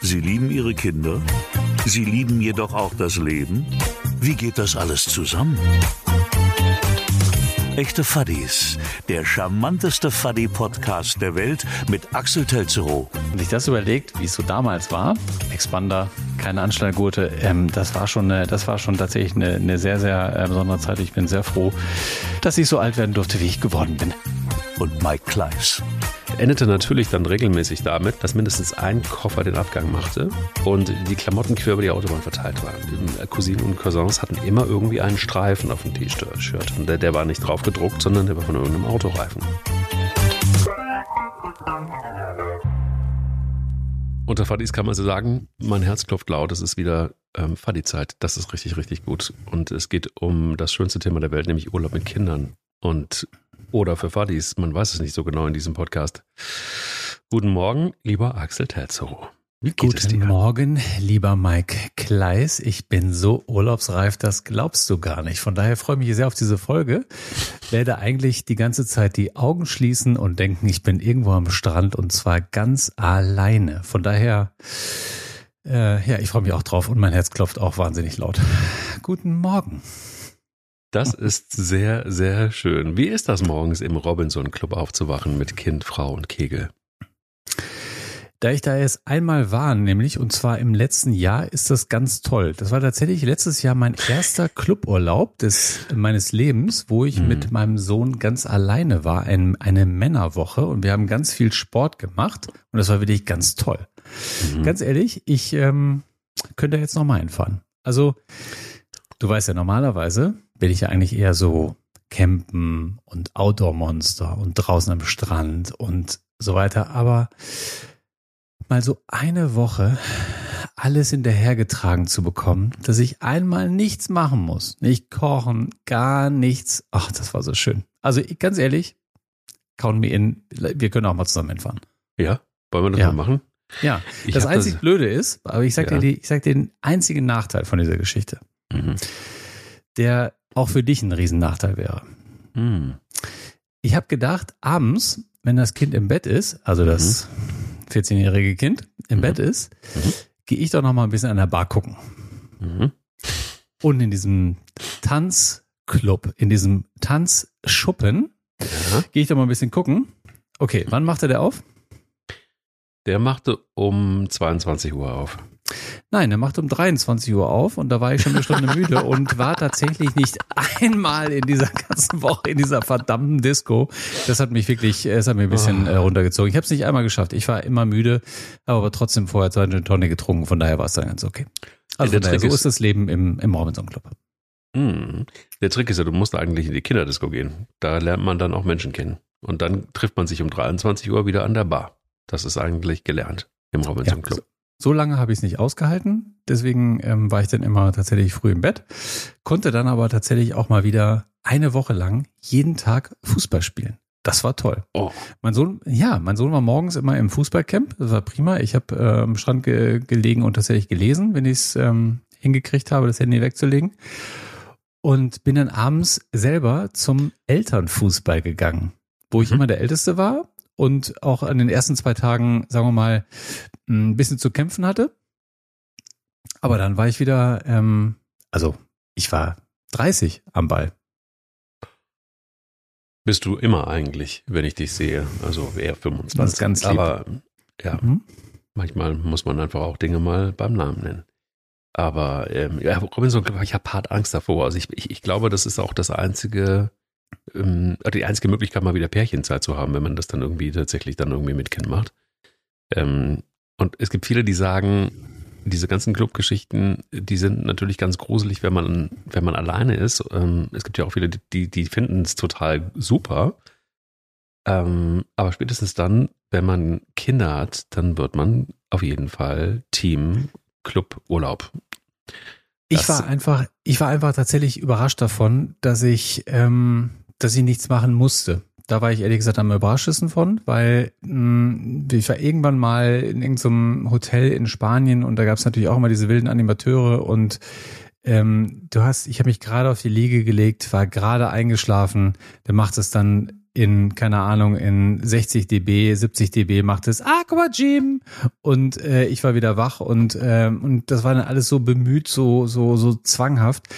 Sie lieben Ihre Kinder? Sie lieben jedoch auch das Leben? Wie geht das alles zusammen? Echte Fuddies, der charmanteste Fuddy-Podcast der Welt mit Axel Telzerow. Wenn sich das überlegt, wie es so damals war, Expander, keine Anschnallgurte, ähm, das war schon, eine, das war schon tatsächlich eine, eine sehr, sehr äh, besondere Zeit. Ich bin sehr froh, dass ich so alt werden durfte, wie ich geworden bin. Und Mike Kleiss. Endete natürlich dann regelmäßig damit, dass mindestens ein Koffer den Abgang machte und die Klamotten quer über die Autobahn verteilt waren. Die Cousinen und Cousins hatten immer irgendwie einen Streifen auf dem T-Shirt. Und der, der war nicht drauf gedruckt, sondern der war von irgendeinem Autoreifen. Unter Fadis kann man so sagen, mein Herz klopft laut, es ist wieder ähm, Fadi-Zeit. Das ist richtig, richtig gut. Und es geht um das schönste Thema der Welt, nämlich Urlaub mit Kindern. Und oder für Fadis, man weiß es nicht so genau in diesem Podcast. Guten Morgen, lieber Axel Terzo. Guten? Morgen, lieber Mike Kleiss. Ich bin so urlaubsreif, das glaubst du gar nicht. Von daher freue ich mich sehr auf diese Folge. Werde eigentlich die ganze Zeit die Augen schließen und denken, ich bin irgendwo am Strand und zwar ganz alleine. Von daher, äh, ja, ich freue mich auch drauf und mein Herz klopft auch wahnsinnig laut. Guten Morgen. Das ist sehr, sehr schön. Wie ist das morgens im Robinson Club aufzuwachen mit Kind, Frau und Kegel? Da ich da erst einmal war, nämlich, und zwar im letzten Jahr, ist das ganz toll. Das war tatsächlich letztes Jahr mein erster Cluburlaub des, meines Lebens, wo ich mhm. mit meinem Sohn ganz alleine war, ein, eine Männerwoche, und wir haben ganz viel Sport gemacht, und das war wirklich ganz toll. Mhm. Ganz ehrlich, ich ähm, könnte jetzt nochmal einfahren. Also, du weißt ja normalerweise, bin ich ja eigentlich eher so campen und Outdoor-Monster und draußen am Strand und so weiter. Aber mal so eine Woche alles hinterhergetragen zu bekommen, dass ich einmal nichts machen muss. Nicht kochen, gar nichts. Ach, das war so schön. Also ganz ehrlich, count me in, wir können auch mal zusammen hinfahren. Ja, wollen wir das ja. mal machen? Ja, ich das einzig das Blöde ist, aber ich sag ja. dir, ich sag dir den einzigen Nachteil von dieser Geschichte. Mhm. Der auch für dich ein Riesennachteil wäre. Hm. Ich habe gedacht, abends, wenn das Kind im Bett ist, also das mhm. 14-jährige Kind im mhm. Bett ist, mhm. gehe ich doch noch mal ein bisschen an der Bar gucken. Mhm. Und in diesem Tanzclub, in diesem Tanzschuppen, ja. gehe ich doch mal ein bisschen gucken. Okay, wann macht er der auf? Der machte um 22 Uhr auf. Nein, er macht um 23 Uhr auf und da war ich schon eine Stunde müde und war tatsächlich nicht einmal in dieser ganzen Woche in dieser verdammten Disco. Das hat mich wirklich, es hat mir ein bisschen oh. runtergezogen. Ich habe es nicht einmal geschafft. Ich war immer müde, habe aber trotzdem vorher zwei Tonne getrunken. Von daher war es dann ganz okay. Also daher, so ist das Leben im, im Robinson Club. Mm. Der Trick ist ja, du musst eigentlich in die Kinderdisco gehen. Da lernt man dann auch Menschen kennen. Und dann trifft man sich um 23 Uhr wieder an der Bar. Das ist eigentlich gelernt im Robinson ja, Club. So lange habe ich es nicht ausgehalten. Deswegen ähm, war ich dann immer tatsächlich früh im Bett. Konnte dann aber tatsächlich auch mal wieder eine Woche lang jeden Tag Fußball spielen. Das war toll. Oh. Mein Sohn, ja, mein Sohn war morgens immer im Fußballcamp. Das war prima. Ich habe äh, am Strand ge gelegen und tatsächlich gelesen, wenn ich es ähm, hingekriegt habe, das Handy wegzulegen. Und bin dann abends selber zum Elternfußball gegangen, wo ich mhm. immer der Älteste war und auch an den ersten zwei Tagen, sagen wir mal, ein bisschen zu kämpfen hatte. Aber dann war ich wieder, ähm, also ich war 30 am Ball. Bist du immer eigentlich, wenn ich dich sehe. Also eher 25. Das ist ganz lieb. Aber ja, mhm. manchmal muss man einfach auch Dinge mal beim Namen nennen. Aber ähm, ja, Robinson, ich habe hart Angst davor. Also ich, ich, ich glaube, das ist auch das einzige ähm, die einzige Möglichkeit, mal wieder Pärchenzeit zu haben, wenn man das dann irgendwie tatsächlich dann irgendwie mit Kind macht. Ähm, und es gibt viele, die sagen, diese ganzen Clubgeschichten, die sind natürlich ganz gruselig, wenn man, wenn man alleine ist. Ähm, es gibt ja auch viele, die, die finden es total super. Ähm, aber spätestens dann, wenn man Kinder hat, dann wird man auf jeden Fall Team Club Urlaub. Ich war einfach, ich war einfach tatsächlich überrascht davon, dass ich ähm, dass ich nichts machen musste. Da war ich ehrlich gesagt am überraschtesten von, weil mh, hm, ich war irgendwann mal in irgendeinem Hotel in Spanien und da gab es natürlich auch immer diese wilden Animateure und ähm, du hast, ich habe mich gerade auf die Liege gelegt, war gerade eingeschlafen, der macht es dann in, keine Ahnung, in 60 dB, 70 dB macht es Aqua Gym und äh, ich war wieder wach und, äh, und das war dann alles so bemüht, so, so, so zwanghaft.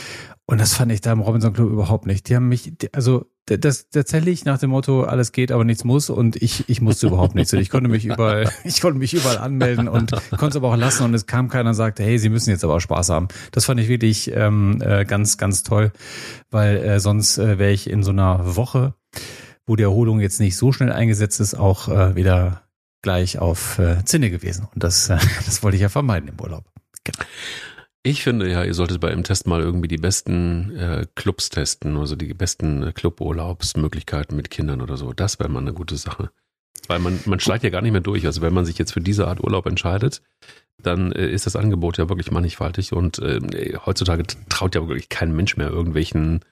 Und das fand ich da im Robinson Club überhaupt nicht. Die haben mich, also das tatsächlich nach dem Motto, alles geht, aber nichts muss und ich, ich musste überhaupt nichts. Und ich konnte mich überall, ich konnte mich überall anmelden und konnte es aber auch lassen und es kam keiner und sagte, hey, Sie müssen jetzt aber auch Spaß haben. Das fand ich wirklich ähm, äh, ganz, ganz toll, weil äh, sonst äh, wäre ich in so einer Woche, wo die Erholung jetzt nicht so schnell eingesetzt ist, auch äh, wieder gleich auf äh, Zinne gewesen. Und das, äh, das wollte ich ja vermeiden im Urlaub. Genau. Ich finde ja, ihr solltet bei einem Test mal irgendwie die besten äh, Clubs testen, also die besten Cluburlaubsmöglichkeiten mit Kindern oder so. Das wäre mal eine gute Sache. Weil man, man schleicht ja gar nicht mehr durch. Also wenn man sich jetzt für diese Art Urlaub entscheidet, dann äh, ist das Angebot ja wirklich mannigfaltig und äh, heutzutage traut ja wirklich kein Mensch mehr irgendwelchen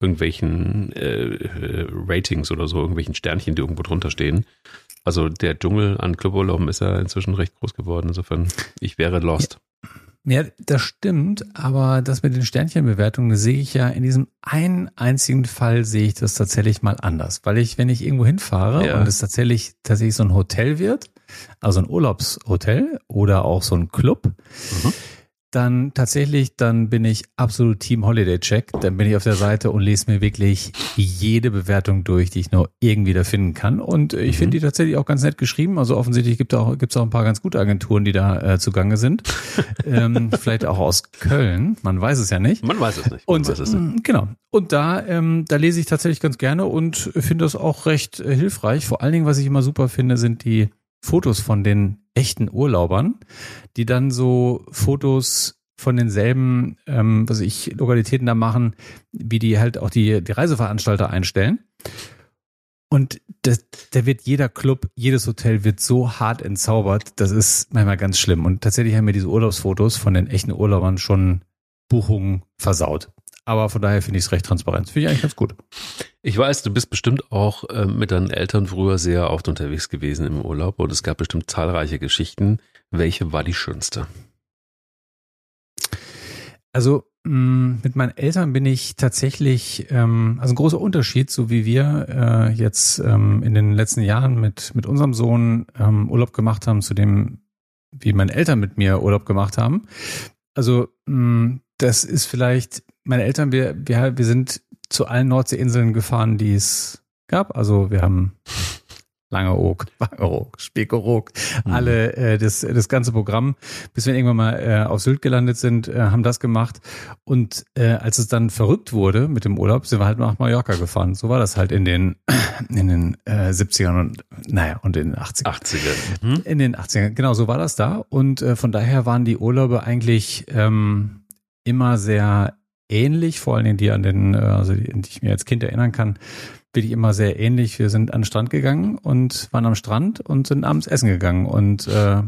irgendwelchen äh, äh, Ratings oder so, irgendwelchen Sternchen, die irgendwo drunter stehen. Also der Dschungel an Cluburlauben ist ja inzwischen recht groß geworden. Insofern, ich wäre lost. Ja, das stimmt, aber das mit den Sternchenbewertungen sehe ich ja in diesem einen einzigen Fall sehe ich das tatsächlich mal anders, weil ich, wenn ich irgendwo hinfahre ja. und es tatsächlich tatsächlich so ein Hotel wird, also ein Urlaubshotel oder auch so ein Club, mhm dann tatsächlich, dann bin ich absolut Team Holiday Check. Dann bin ich auf der Seite und lese mir wirklich jede Bewertung durch, die ich nur irgendwie da finden kann. Und ich mhm. finde die tatsächlich auch ganz nett geschrieben. Also offensichtlich gibt es auch, gibt's auch ein paar ganz gute Agenturen, die da äh, zugange sind. ähm, vielleicht auch aus Köln. Man weiß es ja nicht. Man weiß es nicht. Man und es nicht. Mm, genau. Und da, ähm, da lese ich tatsächlich ganz gerne und finde das auch recht äh, hilfreich. Vor allen Dingen, was ich immer super finde, sind die Fotos von den echten Urlaubern, die dann so Fotos von denselben, ähm, was ich, Lokalitäten da machen, wie die halt auch die, die Reiseveranstalter einstellen. Und das, da wird jeder Club, jedes Hotel wird so hart entzaubert, das ist manchmal ganz schlimm. Und tatsächlich haben mir diese Urlaubsfotos von den echten Urlaubern schon Buchungen versaut. Aber von daher finde ich es recht transparent. Finde ich eigentlich ganz gut. Ich weiß, du bist bestimmt auch äh, mit deinen Eltern früher sehr oft unterwegs gewesen im Urlaub und es gab bestimmt zahlreiche Geschichten. Welche war die schönste? Also mh, mm, mit meinen Eltern bin ich tatsächlich, ähm, also ein großer Unterschied, so wie wir äh, jetzt ähm, in den letzten Jahren mit, mit unserem Sohn ähm, Urlaub gemacht haben, zu dem, wie meine Eltern mit mir Urlaub gemacht haben. Also mh, mm, das ist vielleicht, meine Eltern, wir, wir, wir sind zu allen Nordseeinseln gefahren, die es gab. Also wir haben Langeoog, Wangeroog, Spekeroog, mhm. alle äh, das das ganze Programm, bis wir irgendwann mal äh, auf Sylt gelandet sind, äh, haben das gemacht und äh, als es dann verrückt wurde mit dem Urlaub, sind wir halt nach Mallorca gefahren. So war das halt in den in den äh, 70ern und naja und in den 80ern. 80ern. Mhm. In den 80ern, genau so war das da und äh, von daher waren die Urlaube eigentlich ähm, immer sehr ähnlich, vor allen Dingen die an den, äh, also die, die ich mir als Kind erinnern kann, bin ich immer sehr ähnlich. Wir sind an den Strand gegangen und waren am Strand und sind abends essen gegangen und äh,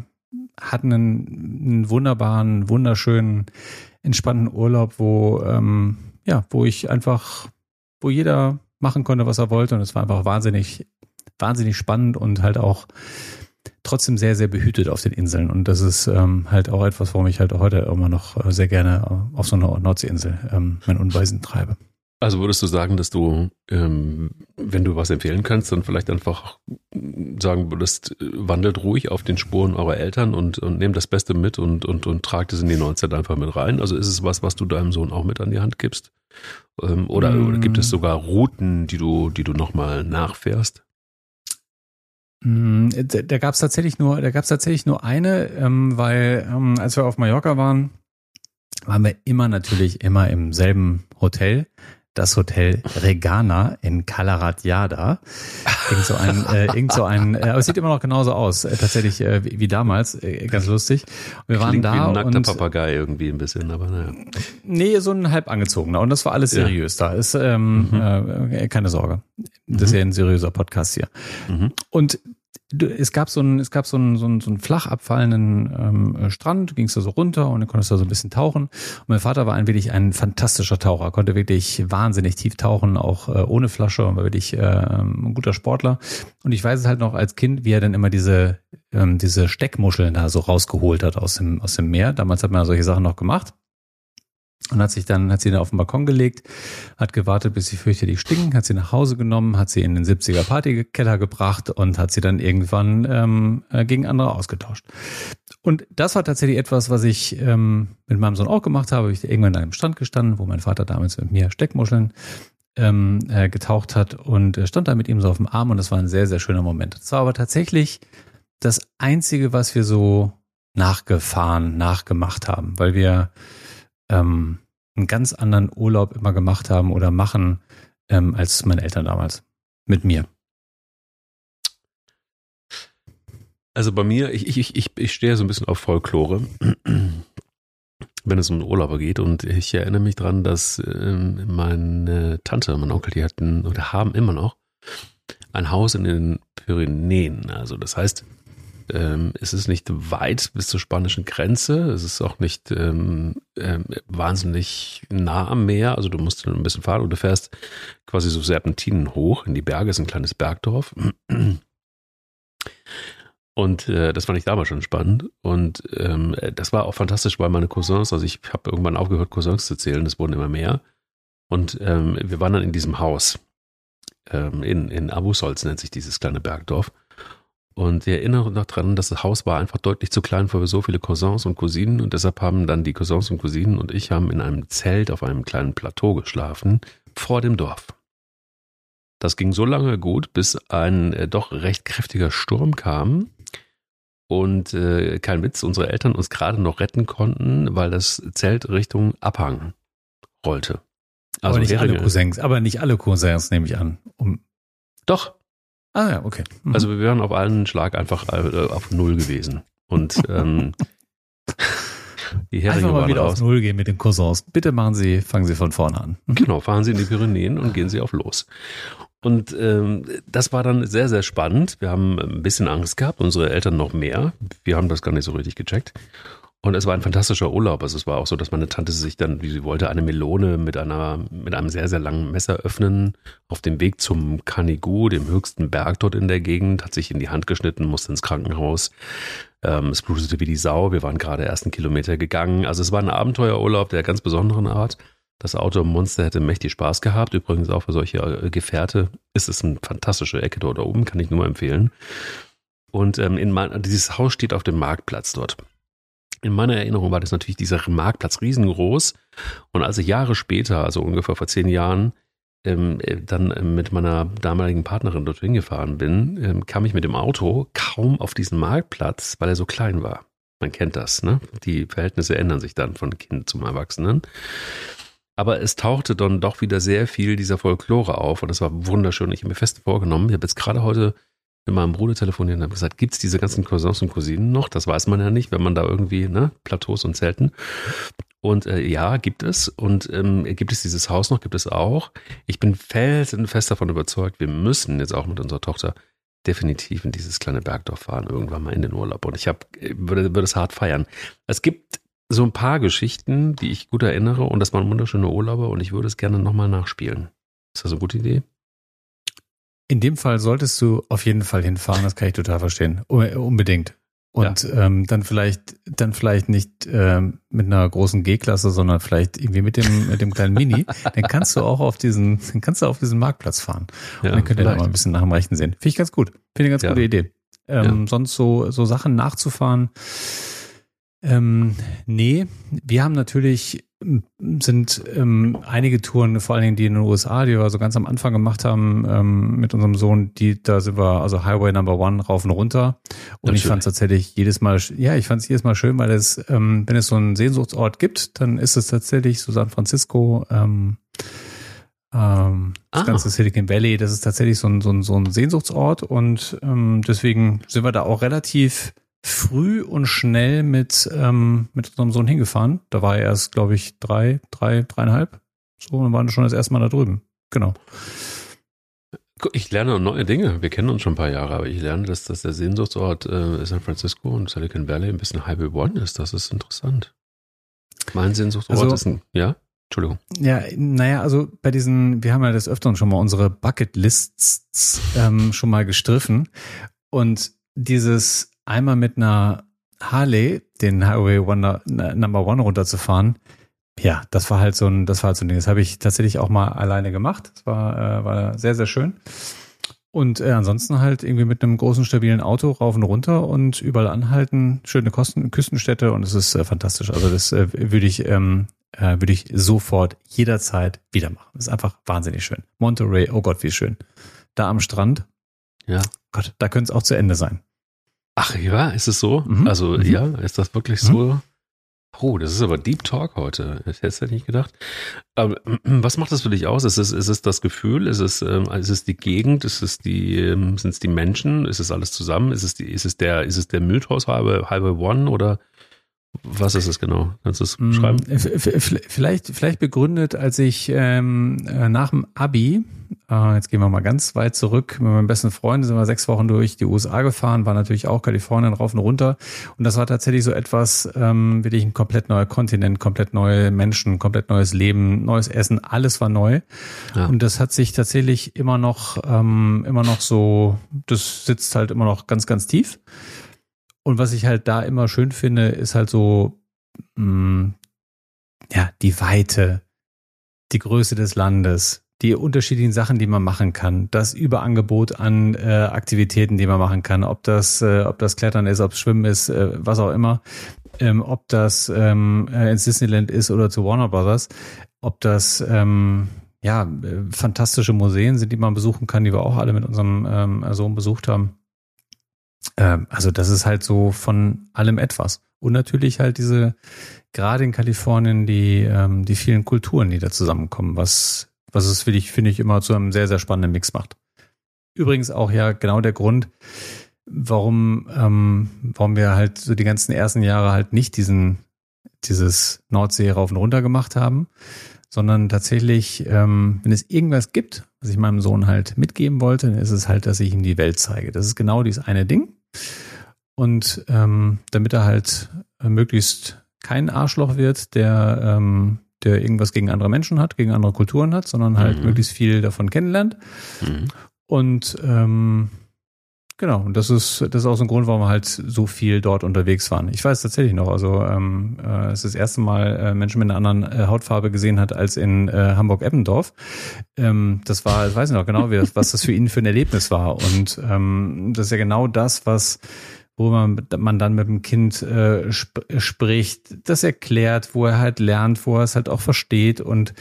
hatten einen, einen wunderbaren, wunderschönen, entspannten Urlaub, wo ähm, ja, wo ich einfach, wo jeder machen konnte, was er wollte und es war einfach wahnsinnig, wahnsinnig spannend und halt auch trotzdem sehr, sehr behütet auf den Inseln. Und das ist ähm, halt auch etwas, warum ich halt auch heute immer noch äh, sehr gerne äh, auf so einer Nordseeinsel ähm, mein Unweisen treibe. Also würdest du sagen, dass du, ähm, wenn du was empfehlen kannst, dann vielleicht einfach sagen würdest, wandelt ruhig auf den Spuren eurer Eltern und, und nehmt das Beste mit und, und, und tragt es in die Neuzeit einfach mit rein. Also ist es was, was du deinem Sohn auch mit an die Hand gibst? Ähm, oder, mm. oder gibt es sogar Routen, die du, die du nochmal nachfährst? Mm, da, da gab es tatsächlich nur, da gab es tatsächlich nur eine, ähm, weil ähm, als wir auf Mallorca waren, waren wir immer natürlich immer im selben Hotel das Hotel Regana in Kalaratjada. Irgend so ein, äh, irgend so ein, äh, aber es sieht immer noch genauso aus, äh, tatsächlich äh, wie, wie damals, äh, ganz lustig. Wir waren Klingt da wie ein nackter und Papagei irgendwie ein bisschen, aber naja. Nee, so ein halb angezogener und das war alles seriös ja. da. Ist ähm, mhm. äh, keine Sorge, das ist mhm. ja ein seriöser Podcast hier. Mhm. Und es gab so einen, es gab so einen, so einen, so einen flach abfallenden ähm, äh, Strand, ging es da so runter und dann konntest du da so ein bisschen tauchen. Und mein Vater war ein wirklich ein fantastischer Taucher, konnte wirklich wahnsinnig tief tauchen, auch äh, ohne Flasche und war wirklich äh, ein guter Sportler. Und ich weiß es halt noch als Kind, wie er dann immer diese, ähm, diese Steckmuscheln da so rausgeholt hat aus dem, aus dem Meer. Damals hat man solche Sachen noch gemacht. Und hat sich dann, hat sie dann auf den Balkon gelegt, hat gewartet, bis sie fürchterlich stinken, hat sie nach Hause genommen, hat sie in den 70er Partykeller gebracht und hat sie dann irgendwann ähm, äh, gegen andere ausgetauscht. Und das war tatsächlich etwas, was ich ähm, mit meinem Sohn auch gemacht habe. Ich irgendwann an einem Stand gestanden, wo mein Vater damals mit mir Steckmuscheln ähm, äh, getaucht hat und äh, stand da mit ihm so auf dem Arm und das war ein sehr, sehr schöner Moment. Das war aber tatsächlich das Einzige, was wir so nachgefahren, nachgemacht haben, weil wir ähm, einen ganz anderen Urlaub immer gemacht haben oder machen ähm, als meine Eltern damals. Mit mir. Also bei mir, ich, ich, ich, ich stehe so ein bisschen auf Folklore, wenn es um Urlauber geht. Und ich erinnere mich dran, dass ähm, meine Tante, mein Onkel, die hatten oder haben immer noch ein Haus in den Pyrenäen. Also das heißt, ähm, es ist nicht weit bis zur spanischen Grenze. Es ist auch nicht ähm, ähm, wahnsinnig nah am Meer. Also du musst ein bisschen fahren und du fährst quasi so Serpentinen hoch in die Berge. Es ist ein kleines Bergdorf. Und äh, das fand ich damals schon spannend. Und ähm, das war auch fantastisch, weil meine Cousins, also ich habe irgendwann aufgehört, Cousins zu zählen, es wurden immer mehr. Und ähm, wir waren dann in diesem Haus. Ähm, in, in Abusolz nennt sich dieses kleine Bergdorf. Und ich erinnere noch dran, dass das Haus war einfach deutlich zu klein für so viele Cousins und Cousinen und deshalb haben dann die Cousins und Cousinen und ich haben in einem Zelt auf einem kleinen Plateau geschlafen vor dem Dorf. Das ging so lange gut, bis ein äh, doch recht kräftiger Sturm kam und äh, kein Witz, unsere Eltern uns gerade noch retten konnten, weil das Zelt Richtung Abhang rollte. Also aber nicht alle Cousins, aber nicht alle Cousins nehme ich an. Um Doch, Ah ja, okay. Mhm. Also wir wären auf einen Schlag einfach äh, auf Null gewesen. Und ähm, die Heringe einfach mal wieder raus. auf Null gehen mit den Cousins. Bitte machen Sie, fangen Sie von vorne an. Mhm. Genau, fahren Sie in die Pyrenäen und gehen Sie auf los. Und ähm, das war dann sehr, sehr spannend. Wir haben ein bisschen Angst gehabt, unsere Eltern noch mehr. Wir haben das gar nicht so richtig gecheckt. Und es war ein fantastischer Urlaub. Also es war auch so, dass meine Tante sich dann, wie sie wollte, eine Melone mit einer, mit einem sehr, sehr langen Messer öffnen. Auf dem Weg zum Canigou, dem höchsten Berg dort in der Gegend, hat sich in die Hand geschnitten, musste ins Krankenhaus. Ähm, es blutete wie die Sau. Wir waren gerade ersten Kilometer gegangen. Also es war ein Abenteuerurlaub der ganz besonderen Art. Das Auto im Monster hätte mächtig Spaß gehabt. Übrigens auch für solche äh, Gefährte ist es eine fantastische Ecke dort oben, kann ich nur empfehlen. Und ähm, in mein, dieses Haus steht auf dem Marktplatz dort. In meiner Erinnerung war das natürlich dieser Marktplatz riesengroß. Und als ich Jahre später, also ungefähr vor zehn Jahren, ähm, äh, dann äh, mit meiner damaligen Partnerin dort hingefahren bin, ähm, kam ich mit dem Auto kaum auf diesen Marktplatz, weil er so klein war. Man kennt das, ne? Die Verhältnisse ändern sich dann von Kind zum Erwachsenen. Aber es tauchte dann doch wieder sehr viel dieser Folklore auf und das war wunderschön. Ich habe mir fest vorgenommen, ich habe jetzt gerade heute mit meinem Bruder telefoniert und habe gesagt, gibt es diese ganzen Cousins und Cousinen noch? Das weiß man ja nicht, wenn man da irgendwie, ne, Plateaus und Zelten. Und äh, ja, gibt es. Und ähm, gibt es dieses Haus noch? Gibt es auch. Ich bin felsenfest davon überzeugt, wir müssen jetzt auch mit unserer Tochter definitiv in dieses kleine Bergdorf fahren, irgendwann mal in den Urlaub. Und ich hab, würde, würde es hart feiern. Es gibt so ein paar Geschichten, die ich gut erinnere und das waren wunderschöne Urlaube und ich würde es gerne nochmal nachspielen. Ist das eine gute Idee? In dem Fall solltest du auf jeden Fall hinfahren, das kann ich total verstehen. Unbedingt. Und ja. ähm, dann vielleicht, dann vielleicht nicht ähm, mit einer großen G-Klasse, sondern vielleicht irgendwie mit dem, mit dem kleinen Mini. dann kannst du auch auf diesen, dann kannst du auf diesen Marktplatz fahren. Ja, und dann könnt ihr da mal ein bisschen nach dem Rechten sehen. Finde ich ganz gut. Finde ich eine ganz ja. gute Idee. Ähm, Sonst so, so Sachen nachzufahren. Ähm, nee, wir haben natürlich sind ähm, einige Touren, vor allen Dingen die in den USA, die wir so ganz am Anfang gemacht haben ähm, mit unserem Sohn, die da sind wir also Highway Number One rauf und runter. Und Natürlich. ich fand es tatsächlich jedes Mal, ja, ich fand es jedes Mal schön, weil es, ähm, wenn es so einen Sehnsuchtsort gibt, dann ist es tatsächlich so San Francisco, ähm, ähm, das ah. ganze Silicon Valley, das ist tatsächlich so ein, so ein, so ein Sehnsuchtsort und ähm, deswegen sind wir da auch relativ früh und schnell mit, ähm, mit unserem Sohn hingefahren. Da war er erst, glaube ich, drei, drei, dreieinhalb. So, und waren schon das erste Mal da drüben. Genau. Ich lerne neue Dinge. Wir kennen uns schon ein paar Jahre, aber ich lerne, dass, dass der Sehnsuchtsort äh, San Francisco und Silicon Valley ein bisschen Highway One ist. Das ist interessant. Mein Sehnsuchtsort also, ist ein, ja? Entschuldigung. Ja, naja, also bei diesen, wir haben ja des Öfteren schon mal unsere Bucketlists ähm, schon mal gestriffen. Und dieses einmal mit einer Harley den Highway One, Number One runterzufahren, ja, das war halt so ein, das war halt so ein Ding. Das habe ich tatsächlich auch mal alleine gemacht. Das war, äh, war sehr, sehr schön. Und äh, ansonsten halt irgendwie mit einem großen, stabilen Auto rauf und runter und überall anhalten, schöne Kosten, Küstenstädte und es ist äh, fantastisch. Also das äh, würde ich, ähm, äh, würde ich sofort jederzeit wieder machen. Das ist einfach wahnsinnig schön. Monterey, oh Gott, wie schön. Da am Strand. Ja. Gott, da könnte es auch zu Ende sein. Ach ja, ist es so? Mhm. Also mhm. ja, ist das wirklich mhm. so? Oh, das ist aber Deep Talk heute. Ich hätte es ja nicht gedacht. Aber was macht das für dich aus? Ist es, ist es das Gefühl? Ist es, ähm, ist es die Gegend? Ist es die, ähm, sind es die Menschen? Ist es alles zusammen? Ist es die, ist es der, ist es der Mythos Highway, Highway One oder was ist es genau? Kannst du es mm, schreiben? Vielleicht, vielleicht begründet, als ich ähm, äh, nach dem Abi, äh, jetzt gehen wir mal ganz weit zurück, mit meinem besten Freund sind wir sechs Wochen durch die USA gefahren, war natürlich auch Kalifornien rauf und runter. Und das war tatsächlich so etwas, ähm, wirklich ein komplett neuer Kontinent, komplett neue Menschen, komplett neues Leben, neues Essen, alles war neu. Ja. Und das hat sich tatsächlich immer noch, ähm, immer noch so, das sitzt halt immer noch ganz, ganz tief. Und was ich halt da immer schön finde, ist halt so, mh, mm, ja, die Weite, die Größe des Landes, die unterschiedlichen Sachen, die man machen kann, das Überangebot an äh, Aktivitäten, die man machen kann, ob das, äh, ob das Klettern ist, ob es Schwimmen ist, äh, was auch immer, ähm, ob das ähm, äh, ins Disneyland ist oder zu Warner Brothers, ob das ähm, ja äh, fantastische Museen sind, die man besuchen kann, die wir auch alle mit unserem ähm, Sohn besucht haben. Ähm, also das ist halt so von allem etwas. Und natürlich halt diese, gerade in Kalifornien, die, ähm, die vielen Kulturen, die da zusammenkommen, was, was es für dich, finde ich, immer zu einem sehr, sehr spannenden Mix macht. Übrigens auch ja genau der Grund, warum, ähm, warum wir halt so die ganzen ersten Jahre halt nicht diesen, dieses Nordsee rauf und runter gemacht haben, sondern tatsächlich, ähm, wenn es irgendwas gibt, was ich meinem Sohn halt mitgeben wollte, dann ist es halt, dass ich ihm die Welt zeige. Das ist genau dieses eine Ding. Und ähm, damit er halt äh, möglichst kein Arschloch wird, der, ähm, der irgendwas gegen andere Menschen hat, gegen andere Kulturen hat, sondern halt mhm. möglichst viel davon kennenlernt. Mhm. Und ähm, Genau, und das ist, das ist auch so ein Grund, warum wir halt so viel dort unterwegs waren. Ich weiß tatsächlich noch, also ähm, äh, es ist das erste Mal äh, Menschen mit einer anderen äh, Hautfarbe gesehen hat als in äh, Hamburg-Eppendorf. Ähm, das war, ich weiß nicht noch genau, wie was das für ihn für ein Erlebnis war. Und ähm, das ist ja genau das, was wo man, man dann mit dem Kind äh, sp spricht, das erklärt, wo er halt lernt, wo er es halt auch versteht und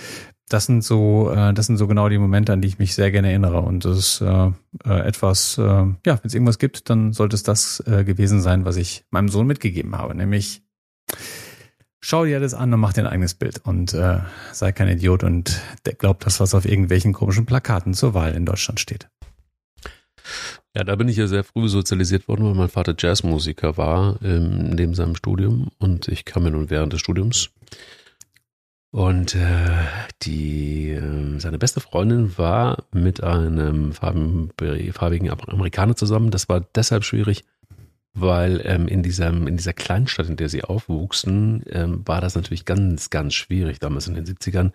das sind so, äh, das sind so genau die Momente, an die ich mich sehr gerne erinnere. Und das ist äh, äh, etwas, äh, ja, wenn es irgendwas gibt, dann sollte es das äh, gewesen sein, was ich meinem Sohn mitgegeben habe. Nämlich schau dir das an und mach dir ein eigenes Bild und äh, sei kein Idiot und glaub das, was auf irgendwelchen komischen Plakaten zur Wahl in Deutschland steht. Ja, da bin ich ja sehr früh sozialisiert worden, weil mein Vater Jazzmusiker war ähm, neben seinem Studium und ich kam ja nun während des Studiums und äh, die, äh, seine beste Freundin war mit einem farbigen, Amerikaner zusammen. Das war deshalb schwierig, weil ähm, in, diesem, in dieser Kleinstadt, in der sie aufwuchsen, ähm, war das natürlich ganz, ganz schwierig damals in den 70ern,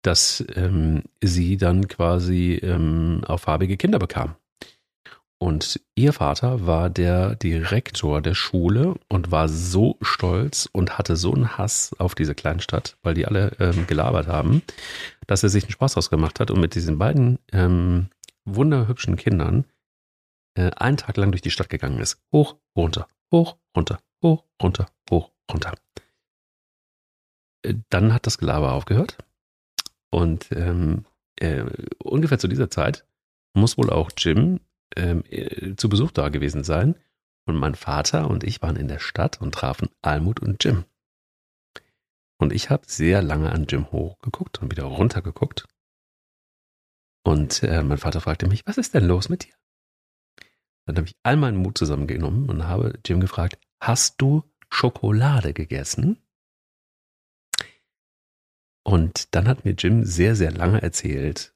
dass ähm, sie dann quasi ähm, auch farbige Kinder bekam. Und ihr Vater war der Direktor der Schule und war so stolz und hatte so einen Hass auf diese Kleinstadt, weil die alle ähm, gelabert haben, dass er sich einen Spaß draus gemacht hat und mit diesen beiden ähm, wunderhübschen Kindern äh, einen Tag lang durch die Stadt gegangen ist. Hoch, runter, hoch, runter, hoch, runter, hoch, runter. Äh, dann hat das Gelaber aufgehört und ähm, äh, ungefähr zu dieser Zeit muss wohl auch Jim ähm, äh, zu Besuch da gewesen sein. Und mein Vater und ich waren in der Stadt und trafen Almut und Jim. Und ich habe sehr lange an Jim hochgeguckt und wieder runtergeguckt. Und äh, mein Vater fragte mich, was ist denn los mit dir? Dann habe ich all meinen Mut zusammengenommen und habe Jim gefragt, hast du Schokolade gegessen? Und dann hat mir Jim sehr, sehr lange erzählt,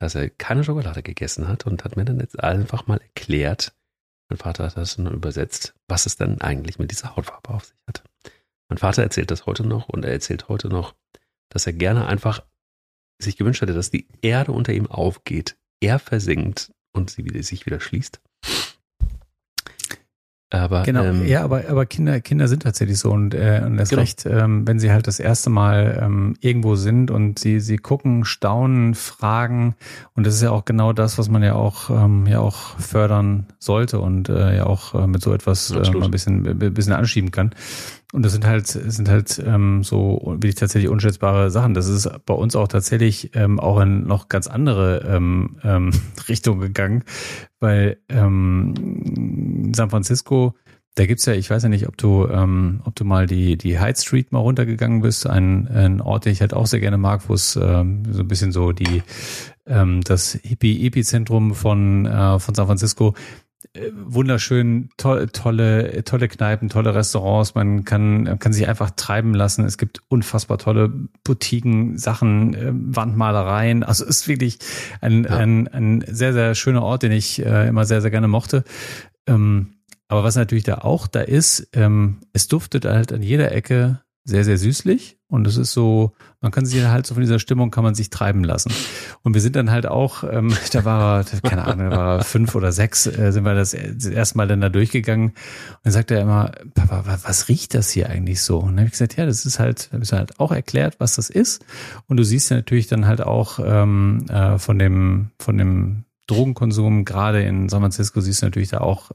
dass er keine Schokolade gegessen hat und hat mir dann jetzt einfach mal erklärt, mein Vater hat das dann übersetzt, was es denn eigentlich mit dieser Hautfarbe auf sich hat. Mein Vater erzählt das heute noch und er erzählt heute noch, dass er gerne einfach sich gewünscht hätte, dass die Erde unter ihm aufgeht, er versinkt und sie sich wieder schließt. Aber, genau, ähm, ja, aber, aber Kinder, Kinder sind tatsächlich so und, äh, und erst Genau. recht, ähm, wenn sie halt das erste Mal ähm, irgendwo sind und sie, sie gucken, staunen, fragen und das ist ja auch genau das, was man ja auch, ähm, ja auch fördern sollte und äh, ja auch äh, mit so etwas äh, Absolut. ein bisschen, ein bisschen anschieben kann. Und das sind halt, sind halt ähm, so wirklich tatsächlich unschätzbare Sachen. Das ist bei uns auch tatsächlich ähm, auch in noch ganz andere ähm, ähm, Richtung gegangen, weil ähm, San Francisco, da gibt's ja, ich weiß ja nicht, ob du, ähm, ob du mal die, die Hyde Street mal runtergegangen bist, ein, ein Ort, den ich halt auch sehr gerne mag, wo es ähm, so ein bisschen so die ähm, das Hippie-Epizentrum von, äh, von San Francisco wunderschön, to tolle, tolle Kneipen, tolle Restaurants. Man kann, kann sich einfach treiben lassen. Es gibt unfassbar tolle Boutiquen, Sachen, äh, Wandmalereien. Also es ist wirklich ein, Ja. ein, ein sehr, sehr schöner Ort, den ich äh, immer sehr, sehr gerne mochte. Ähm, aber was natürlich da auch da ist, ähm, es duftet halt an jeder Ecke sehr, sehr süßlich. Und es ist so, man kann sich halt so von dieser Stimmung kann man sich treiben lassen. Und wir sind dann halt auch, ähm, da war keine Ahnung, da war fünf oder sechs, äh, sind wir das, das erste Mal dann da durchgegangen. Und dann sagt er immer, Papa, wa- was riecht das hier eigentlich so? Und dann habe ich gesagt, ja, das ist halt, da ich halt auch erklärt, was das ist. Und du siehst ja natürlich dann halt auch ähm, äh, von dem, von dem Drogenkonsum, gerade in San Francisco, siehst du natürlich da auch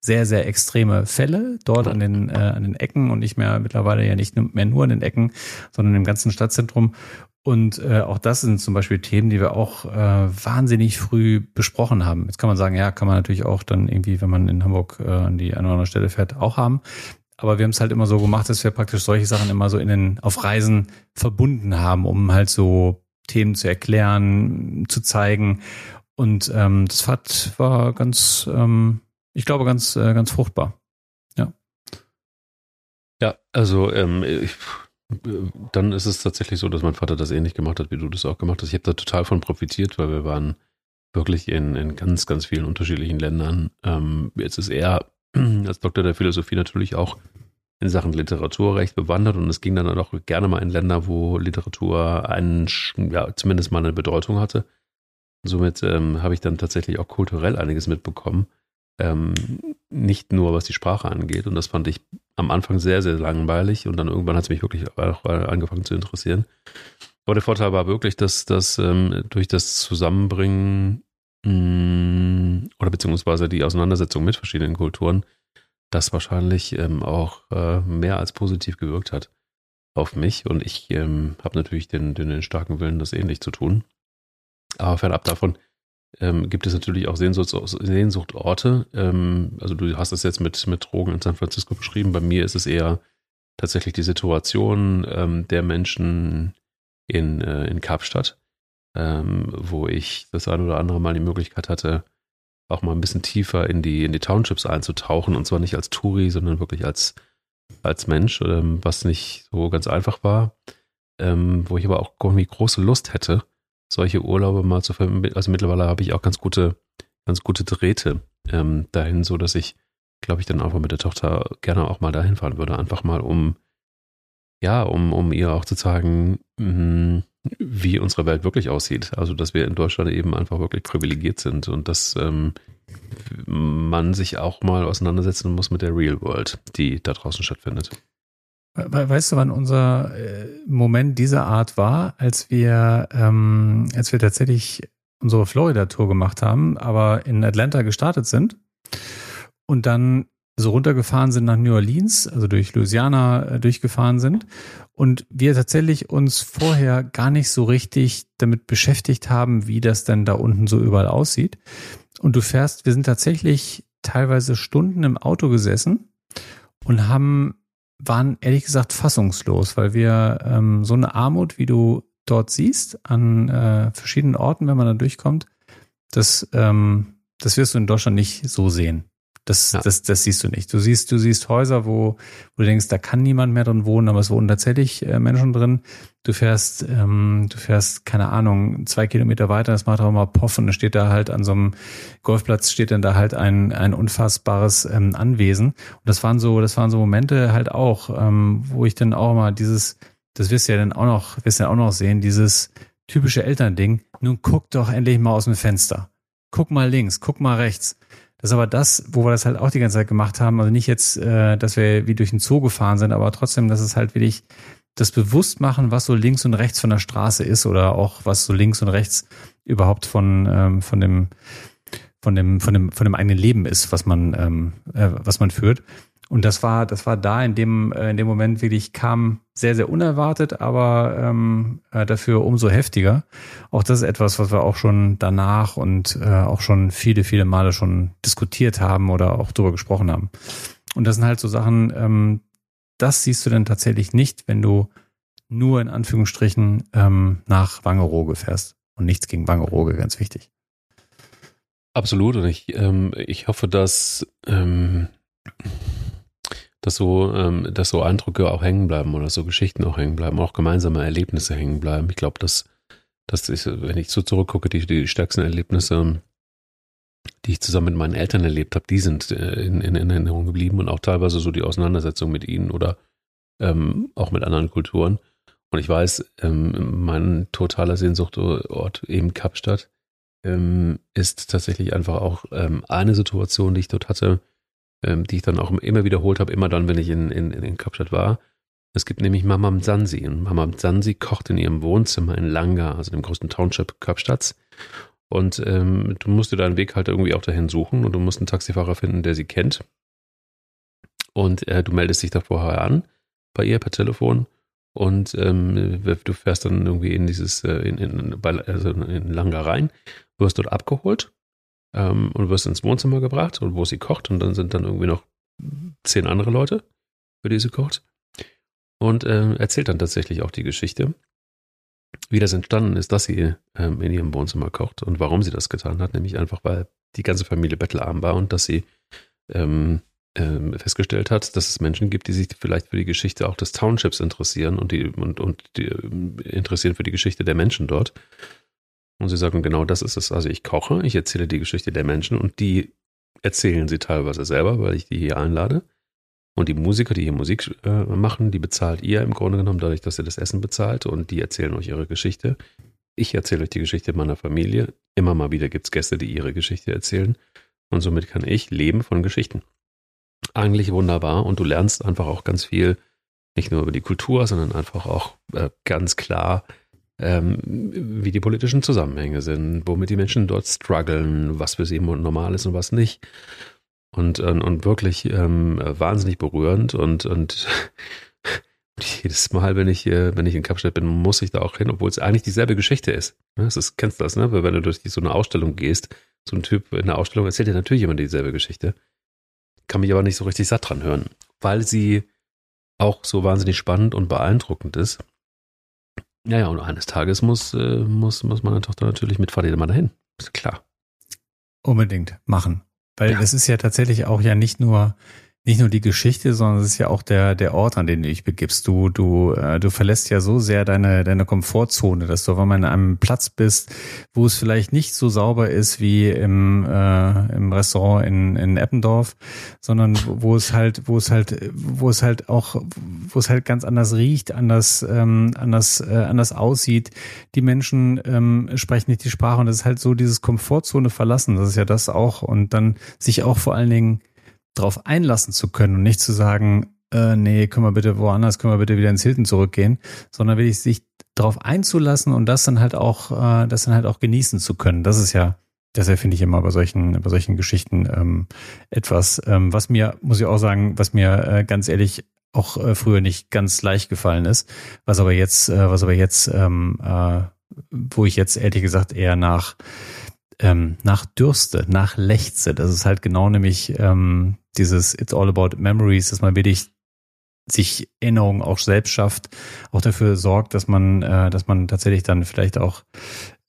sehr, sehr extreme Fälle dort an den, äh, an den Ecken und nicht mehr mittlerweile ja nicht mehr nur an den Ecken, sondern im ganzen Stadtzentrum. Und äh, auch das sind zum Beispiel Themen, die wir auch äh, wahnsinnig früh besprochen haben. Jetzt kann man sagen, ja, kann man natürlich auch dann irgendwie, wenn man in Hamburg äh, an die eine oder andere Stelle fährt, auch haben. Aber wir haben es halt immer so gemacht, dass wir praktisch solche Sachen immer so in den auf Reisen verbunden haben, um halt so Themen zu erklären, zu zeigen. Und ähm, das hat, war ganz, ähm, ich glaube, ganz, äh, ganz fruchtbar. Ja, also ähm, ich, dann ist es tatsächlich so, dass mein Vater das ähnlich gemacht hat, wie du das auch gemacht hast. Ich habe da total von profitiert, weil wir waren wirklich in, in ganz, ganz vielen unterschiedlichen Ländern. Ähm, jetzt ist er als Doktor der Philosophie natürlich auch in Sachen Literaturrecht bewandert und es ging dann auch gerne mal in Länder, wo Literatur einen, ja, zumindest mal eine Bedeutung hatte. Somit ähm, habe ich dann tatsächlich auch kulturell einiges mitbekommen. Ähm, nicht nur was die Sprache angeht. Und das fand ich am Anfang sehr, sehr langweilig und dann irgendwann hat es mich wirklich auch angefangen zu interessieren. Aber der Vorteil war wirklich, dass das ähm, durch das Zusammenbringen mh, oder beziehungsweise die Auseinandersetzung mit verschiedenen Kulturen das wahrscheinlich ähm, auch äh, mehr als positiv gewirkt hat auf mich. Und ich ähm, habe natürlich den, den, den starken Willen, das ähnlich zu tun. Aber fernab davon ähm, gibt es natürlich auch Sehnsuchts Sehnsuchtorte. Ähm, also du hast es jetzt mit, mit Drogen in San Francisco beschrieben. Bei mir ist es eher tatsächlich die Situation ähm, der Menschen in, äh, in Kapstadt, ähm, wo ich das ein oder andere Mal die Möglichkeit hatte, auch mal ein bisschen tiefer in die, in die Townships einzutauchen. Und zwar nicht als Touri, sondern wirklich als, als Mensch, ähm, was nicht so ganz einfach war. Ähm, wo ich aber auch irgendwie große Lust hätte, solche Urlaube mal zu verbinden. Also mittlerweile habe ich auch ganz gute, ganz gute Drähte ähm, dahin, so dass ich, glaube ich, dann einfach mit der Tochter gerne auch mal dahin fahren würde. Einfach mal, um, ja, um, um ihr auch zu zeigen, mh, wie unsere Welt wirklich aussieht. Also, dass wir in Deutschland eben einfach wirklich privilegiert sind und dass ähm, man sich auch mal auseinandersetzen muss mit der Real World, die da draußen stattfindet. We- Weißt du, wann unser äh, Moment dieser Art war, als wir, ähm, als wir tatsächlich unsere Florida-Tour gemacht haben, aber in Atlanta gestartet sind und dann so runtergefahren sind nach New Orleans, also durch Louisiana äh, durchgefahren sind und wir tatsächlich uns vorher gar nicht so richtig damit beschäftigt haben, wie das denn da unten so überall aussieht. Und du fährst, wir sind tatsächlich teilweise Stunden im Auto gesessen und haben waren ehrlich gesagt fassungslos, weil wir ähm, so eine Armut, wie du dort siehst, an äh, verschiedenen Orten, wenn man da durchkommt, das, ähm, das wirst du in Deutschland nicht so sehen. Das, Ja. das, das siehst du nicht. Du siehst, du siehst Häuser, wo, wo du denkst, da kann niemand mehr drin wohnen, aber es wohnen tatsächlich äh, Menschen drin. Du fährst, ähm, du fährst, keine Ahnung, zwei Kilometer weiter, das macht auch mal Poff und dann steht da halt an so einem Golfplatz steht dann da halt ein, ein unfassbares ähm, Anwesen. Und das waren so, das waren so Momente halt auch, ähm, wo ich dann auch mal dieses, das wirst du ja dann auch noch, wirst du ja auch noch sehen, dieses typische Elternding. Nun guck doch endlich mal aus dem Fenster. Guck mal links, guck mal rechts. Das ist aber das, wo wir das halt auch die ganze Zeit gemacht haben. Also nicht jetzt, äh, dass wir wie durch den Zoo gefahren sind, aber trotzdem, dass es halt wirklich das Bewusstmachen, was so links und rechts von der Straße ist oder auch was so links und rechts überhaupt von, ähm, von dem, von dem, von dem, von dem eigenen Leben ist, was man, ähm, äh, was man führt. Und das war, das war da in dem, äh, in dem Moment wirklich kam sehr, sehr unerwartet, aber ähm, äh, dafür umso heftiger. Auch das ist etwas, was wir auch schon danach und äh, auch schon viele, viele Male schon diskutiert haben oder auch drüber gesprochen haben. Und das sind halt so Sachen, ähm, das siehst du dann tatsächlich nicht, wenn du nur in Anführungsstrichen ähm, nach Wangerooge fährst. Und nichts gegen Wangerooge, ganz wichtig. Absolut. Und ich, ähm, ich hoffe, dass ähm, dass so, ähm, dass so Eindrücke auch hängen bleiben oder so Geschichten auch hängen bleiben, auch gemeinsame Erlebnisse hängen bleiben. Ich glaube, dass, dass ich, wenn ich so zurückgucke, die, die stärksten Erlebnisse, die ich zusammen mit meinen Eltern erlebt habe, die sind äh, in, in, in Erinnerung geblieben und auch teilweise so die Auseinandersetzung mit ihnen oder ähm, auch mit anderen Kulturen. Und ich weiß, ähm, mein totaler Sehnsuchtort eben Kapstadt ähm, ist tatsächlich einfach auch ähm, eine Situation, die ich dort hatte, ähm, die ich dann auch immer wiederholt habe, immer dann, wenn ich in, in, in Kapstadt war. Es gibt nämlich Mama Mzansi und Mama Mzansi kocht in ihrem Wohnzimmer in Langa, also dem größten Township Kapstadts. Und ähm, du musst dir deinen Weg halt irgendwie auch dahin suchen und du musst einen Taxifahrer finden, der sie kennt. Und äh, du meldest dich da vorher an bei ihr per Telefon und ähm, du fährst dann irgendwie in dieses, äh, in, in, also in Langa rein, wirst dort abgeholt ähm, und wirst ins Wohnzimmer gebracht und wo sie kocht. Und dann sind dann irgendwie noch zehn andere Leute, für die sie kocht. Und äh, erzählt dann tatsächlich auch die Geschichte, wie das entstanden ist, dass sie ähm, in ihrem Wohnzimmer kocht und warum sie das getan hat, nämlich einfach, weil die ganze Familie bettelarm war und dass sie ähm, ähm, festgestellt hat, dass es Menschen gibt, die sich vielleicht für die Geschichte auch des Townships interessieren und die und, und die ähm, interessieren für die Geschichte der Menschen dort und sie sagen, genau das ist es. Also ich koche, ich erzähle die Geschichte der Menschen und die erzählen sie teilweise selber, weil ich die hier einlade. Und die Musiker, die hier Musik äh, machen, die bezahlt ihr im Grunde genommen dadurch, dass ihr das Essen bezahlt und die erzählen euch ihre Geschichte. Ich erzähle euch die Geschichte meiner Familie. Immer mal wieder gibt es Gäste, die ihre Geschichte erzählen. Und somit kann ich leben von Geschichten. Eigentlich wunderbar und du lernst einfach auch ganz viel, nicht nur über die Kultur, sondern einfach auch äh, ganz klar, ähm, wie die politischen Zusammenhänge sind, womit die Menschen dort strugglen, was für sie normal ist und was nicht. Und, und, und wirklich ähm, wahnsinnig berührend und, und jedes Mal, wenn ich, wenn ich in Kapstadt bin, muss ich da auch hin, obwohl es eigentlich dieselbe Geschichte ist. Das ist, kennst du das, ne? Wenn du durch so eine Ausstellung gehst, so ein Typ in der Ausstellung erzählt dir natürlich immer dieselbe Geschichte. Kann mich aber nicht so richtig satt dran hören, weil sie auch so wahnsinnig spannend und beeindruckend ist. Ja, ja, und eines Tages muss, äh, muss, muss meine Tochter natürlich mit Fahrrad mal dahin. Ist klar. Unbedingt machen. Weil ja. es ist ja tatsächlich auch ja nicht nur nicht nur die Geschichte, sondern es ist ja auch der, der Ort, an den du dich begibst. Du, du, äh, du verlässt ja so sehr deine, deine Komfortzone, dass du auf einmal an einem Platz bist, wo es vielleicht nicht so sauber ist wie im, äh, im Restaurant in, in Eppendorf, sondern wo es halt, wo es halt, wo es halt auch, wo es halt ganz anders riecht, anders, ähm, anders, äh, anders aussieht. Die Menschen ähm, sprechen nicht die Sprache und es ist halt so dieses Komfortzone verlassen. Das ist ja das auch und dann sich auch vor allen Dingen drauf einlassen zu können und nicht zu sagen, äh, nee, können wir bitte woanders, können wir bitte wieder ins Hilton zurückgehen, sondern wirklich sich darauf einzulassen und das dann halt auch, äh, das dann halt auch genießen zu können. Das ist ja, deshalb finde ich immer bei solchen, bei solchen Geschichten ähm, etwas, ähm, was mir, muss ich auch sagen, was mir äh, ganz ehrlich auch äh, früher nicht ganz leicht gefallen ist, was aber jetzt, äh, was aber jetzt, ähm, äh, wo ich jetzt ehrlich gesagt eher nach ähm, nach Dürste, nach Lechze. Das ist halt genau nämlich ähm, dieses It's all about memories, dass man wirklich sich Erinnerungen auch selbst schafft, auch dafür sorgt, dass man, äh, dass man tatsächlich dann vielleicht auch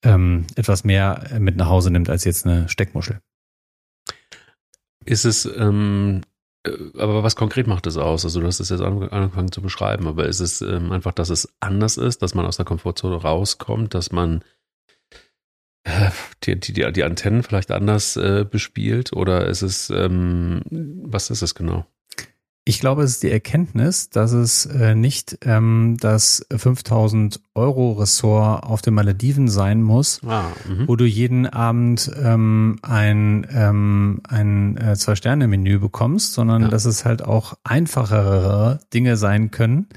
ähm, etwas mehr mit nach Hause nimmt als jetzt eine Steckmuschel. Ist es, ähm, äh, aber was konkret macht es aus? Also du hast es jetzt angefangen zu beschreiben, aber ist es ähm, einfach, dass es anders ist, dass man aus der Komfortzone rauskommt, dass man die, die, die Antennen vielleicht anders äh, bespielt oder ist es, ähm, was ist es genau? Ich glaube, es ist die Erkenntnis, dass es äh, nicht ähm, das 5000 Euro Ressort auf den Malediven sein muss, ah, mhm. wo du jeden Abend ähm, ein, ähm, ein äh, Zwei-Sterne-Menü bekommst, sondern ja. dass es halt auch einfachere Dinge sein können,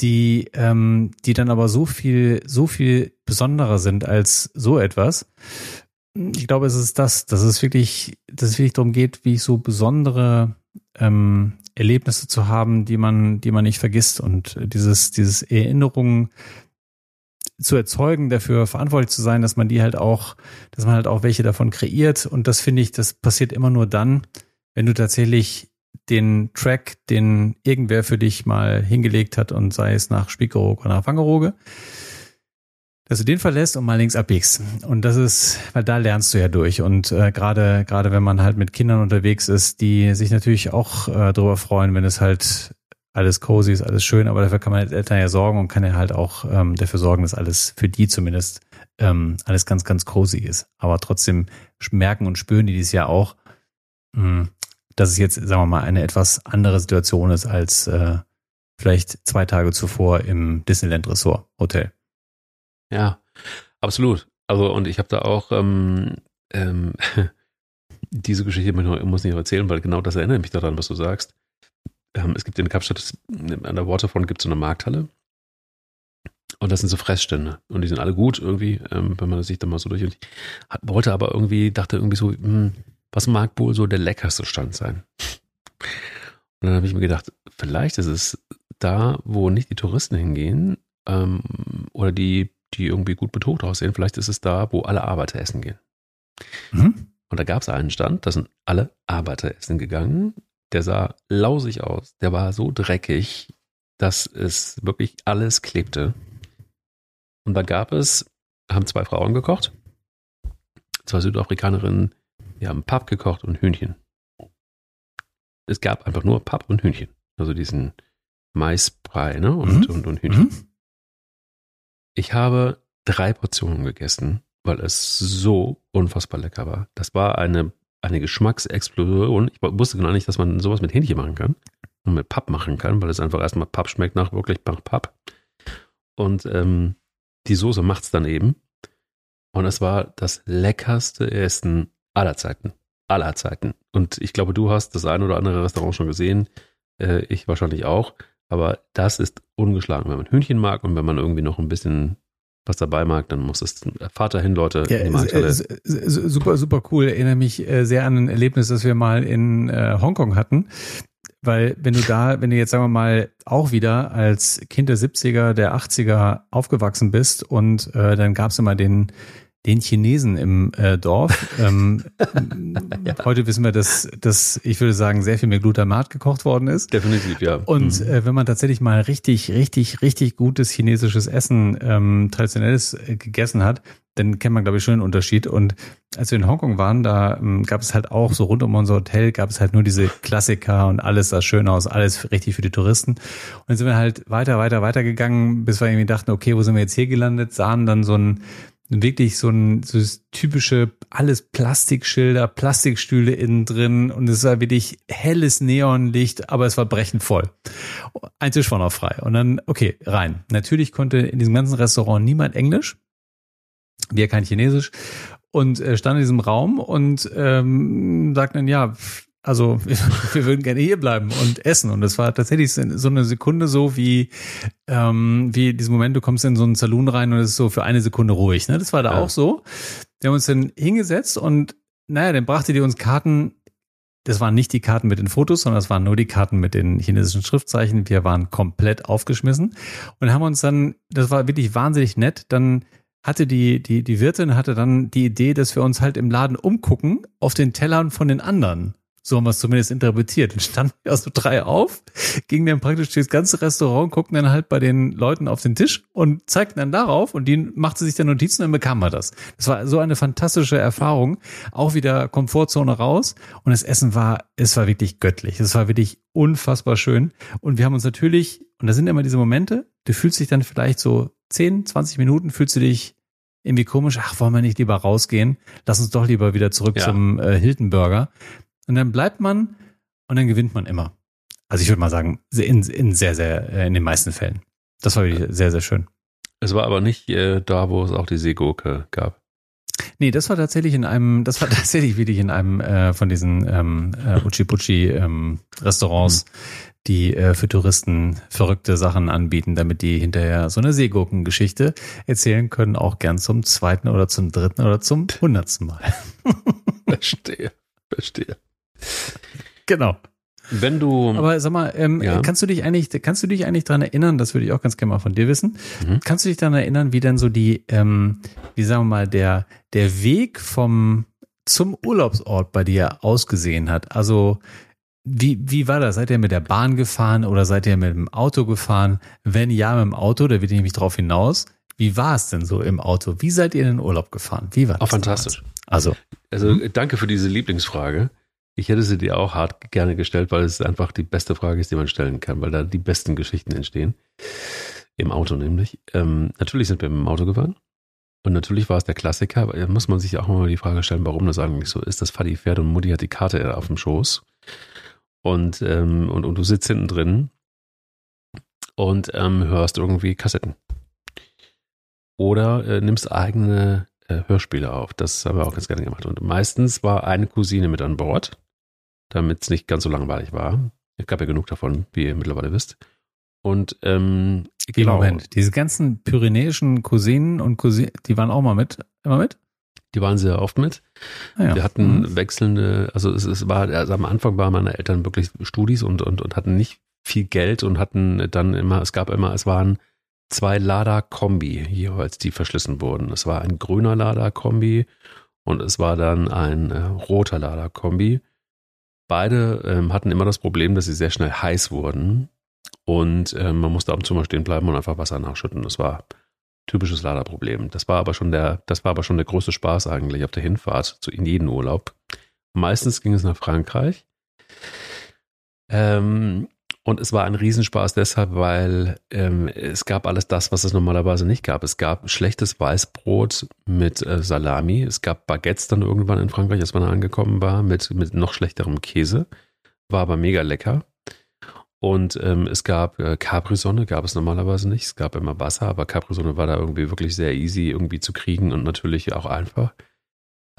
die, ähm, die dann aber so viel, so viel besonderer sind als so etwas. Ich glaube, es ist das, dass es wirklich, dass es wirklich darum geht, wie so besondere ähm, Erlebnisse zu haben, die man, die man nicht vergisst und dieses, dieses Erinnerungen zu erzeugen, dafür verantwortlich zu sein, dass man die halt auch, dass man halt auch welche davon kreiert. Und das finde ich, das passiert immer nur dann, wenn du tatsächlich den Track, den irgendwer für dich mal hingelegt hat und sei es nach Spiekeroog oder nach Wangerooge, dass du den verlässt und mal links abbiegst. Und das ist, weil da lernst du ja durch. Und äh, gerade gerade wenn man halt mit Kindern unterwegs ist, die sich natürlich auch äh, darüber freuen, wenn es halt alles cozy ist, alles schön, aber dafür kann man als Eltern ja sorgen und kann ja halt auch ähm, dafür sorgen, dass alles für die zumindest ähm, alles ganz, ganz cozy ist. Aber trotzdem merken und spüren die dies ja auch, mh, hm, dass es jetzt, sagen wir mal, eine etwas andere Situation ist als äh, vielleicht zwei Tage zuvor im Disneyland Resort Hotel. Ja, absolut. Also und ich habe da auch ähm, ähm, diese Geschichte muss ich nicht erzählen, weil genau das erinnert mich daran, was du sagst. Ähm, es gibt in Kapstadt an der Waterfront gibt es so eine Markthalle und das sind so Fressstände und die sind alle gut irgendwie, ähm, wenn man sich da mal so durch. Und ich wollte aber irgendwie, dachte irgendwie so, hm, was mag wohl so der leckerste Stand sein? Und dann habe ich mir gedacht, vielleicht ist es da, wo nicht die Touristen hingehen ähm, oder die, die irgendwie gut betucht aussehen, vielleicht ist es da, wo alle Arbeiter essen gehen. Mhm. Und da gab es einen Stand, da sind alle Arbeiter essen gegangen. Der sah lausig aus, der war so dreckig, dass es wirklich alles klebte. Und da gab es, haben zwei Frauen gekocht, zwei Südafrikanerinnen, wir haben Papp gekocht und Hühnchen. Es gab einfach nur Papp und Hühnchen. Also diesen Maisbrei ne? und, mhm. und, und Hühnchen. Mhm. Ich habe drei Portionen gegessen, weil es so unfassbar lecker war. Das war eine, eine Geschmacksexplosion. Ich wusste gar nicht, dass man sowas mit Hähnchen machen kann und mit Papp machen kann, weil es einfach erstmal Papp schmeckt nach wirklich nach Papp. Und ähm, die Soße macht es dann eben. Und es war das leckerste Essen aller Zeiten. Aller Zeiten. Und ich glaube, du hast das ein oder andere Restaurant schon gesehen. Äh, ich wahrscheinlich auch. Aber das ist ungeschlagen. Wenn man Hühnchen mag und wenn man irgendwie noch ein bisschen was dabei mag, dann muss es Vater hin, Leute. Ja, super, super cool. Erinnere mich äh, sehr an ein Erlebnis, das wir mal in äh, Hongkong hatten. Weil wenn du da, wenn du jetzt sagen wir mal auch wieder als Kind der 70er, der 80er aufgewachsen bist und äh, dann gab es immer den den Chinesen im äh, Dorf. Ähm, ja. Heute wissen wir, dass, dass ich würde sagen, sehr viel mit Glutamat gekocht worden ist. Definitiv, ja. Und mhm. äh, wenn man tatsächlich mal richtig, richtig, richtig gutes chinesisches Essen, ähm, traditionelles äh, gegessen hat, dann kennt man, glaube ich, schon einen Unterschied. Und als wir in Hongkong waren, da ähm, gab es halt auch so rund um unser Hotel gab es halt nur diese Klassiker und alles sah schön aus, alles richtig für die Touristen. Und dann sind wir halt weiter, weiter, weiter gegangen, bis wir irgendwie dachten, okay, wo sind wir jetzt hier gelandet? Sahen dann so ein wirklich so ein so das typische alles Plastikschilder, Plastikstühle innen drin und es war wirklich helles Neonlicht, aber es war brechend voll. Ein Tisch war noch frei und dann okay rein. Natürlich konnte in diesem ganzen Restaurant niemand Englisch, wir kein Chinesisch und äh, stand in diesem Raum und ähm, sagten dann ja also wir würden gerne hier bleiben und essen. Und das war tatsächlich so eine Sekunde so wie, ähm, wie diesen Moment, du kommst in so einen Saloon rein und es ist so für eine Sekunde ruhig. Ne? Das war da ja. auch so. Wir haben uns dann hingesetzt und naja, dann brachte die uns Karten. Das waren nicht die Karten mit den Fotos, sondern das waren nur die Karten mit den chinesischen Schriftzeichen. Wir waren komplett aufgeschmissen und haben uns dann, das war wirklich wahnsinnig nett, dann hatte die, die, die Wirtin hatte dann die Idee, dass wir uns halt im Laden umgucken auf den Tellern von den anderen. So haben wir es zumindest interpretiert. Dann standen wir also drei auf, gingen dann praktisch das ganze Restaurant, guckten dann halt bei den Leuten auf den Tisch und zeigten dann darauf und die machte sich dann Notizen und dann bekam man das. Das war so eine fantastische Erfahrung. Auch wieder Komfortzone raus und das Essen war, es war wirklich göttlich. Es war wirklich unfassbar schön. Und wir haben uns natürlich, und da sind immer diese Momente, du fühlst dich dann vielleicht so 10, 20 Minuten, fühlst du dich irgendwie komisch, ach, wollen wir nicht lieber rausgehen? Lass uns doch lieber wieder zurück ja. zum äh, Hilton Burger. Und dann bleibt man und dann gewinnt man immer. Also ich würde mal sagen, in, in sehr, sehr, äh, in den meisten Fällen. Das war wirklich sehr, sehr schön. Es war aber nicht äh, da, wo es auch die Seegurke gab. Nee, das war tatsächlich in einem, das war tatsächlich wirklich in einem äh, von diesen ähm, äh, Uchi-Puchi ähm, Restaurants, mhm. die äh, für Touristen verrückte Sachen anbieten, damit die hinterher so eine Seegurkengeschichte erzählen können, auch gern zum zweiten oder zum dritten oder zum hundertsten Mal. verstehe, verstehe. Genau. Wenn du. Aber sag mal, ähm, ja. kannst du dich eigentlich, kannst du dich eigentlich dran erinnern, das würde ich auch ganz gerne mal von dir wissen, mhm. kannst du dich daran erinnern, wie denn so die, ähm, wie sagen wir mal, der, der Weg vom, zum Urlaubsort bei dir ausgesehen hat? Also, wie, wie war das? Seid ihr mit der Bahn gefahren oder seid ihr mit dem Auto gefahren? Wenn ja, mit dem Auto, da will ich nämlich drauf hinaus. Wie war es denn so im Auto? Wie seid ihr in den Urlaub gefahren? Wie war das? Auch fantastisch. Damals? Also, also danke für diese Lieblingsfrage. Ich hätte sie dir auch hart gerne gestellt, weil es einfach die beste Frage ist, die man stellen kann, weil da die besten Geschichten entstehen. Im Auto nämlich. Ähm, natürlich sind wir dem Auto gefahren. Und natürlich war es der Klassiker, da muss man sich auch mal die Frage stellen, warum das eigentlich so ist. Das Fadi fährt und Mutti hat die Karte auf dem Schoß. Und, ähm, und, und du sitzt hinten drin und ähm, hörst irgendwie Kassetten. Oder äh, nimmst eigene äh, Hörspiele auf. Das haben wir auch ganz gerne gemacht. Und meistens war eine Cousine mit an Bord damit es nicht ganz so langweilig war. Es gab ja genug davon, wie ihr mittlerweile wisst. Und ähm, genau. Moment, diese ganzen pyrenäischen Cousinen und Cousinen, die waren auch mal mit, immer mit? Die waren sehr oft mit. Ah, ja. Wir hatten mhm. wechselnde, also es, es war, also am Anfang waren meine Eltern wirklich Studis und, und, und hatten nicht viel Geld und hatten dann immer, es gab immer, es waren zwei Lada-Kombi jeweils, die verschlissen wurden. Es war ein grüner Lada-Kombi und es war dann ein äh, roter Lada-Kombi. Beide ähm, hatten immer das Problem, dass sie sehr schnell heiß wurden und ähm, man musste zu mal stehen bleiben und einfach Wasser nachschütten. Das war typisches Laderproblem. Das war aber schon der, das war aber schon der größte Spaß eigentlich auf der Hinfahrt zu in jeden Urlaub. Meistens ging es nach Frankreich. Ähm, und es war ein Riesenspaß deshalb, weil ähm, es gab alles das, was es normalerweise nicht gab. Es gab schlechtes Weißbrot mit äh, Salami. Es gab Baguettes dann irgendwann in Frankreich, als man angekommen war, mit, mit noch schlechterem Käse. War aber mega lecker. Und ähm, es gab äh, Capri-Sonne, gab es normalerweise nicht. Es gab immer Wasser, aber Capri-Sonne war da irgendwie wirklich sehr easy irgendwie zu kriegen und natürlich auch einfach.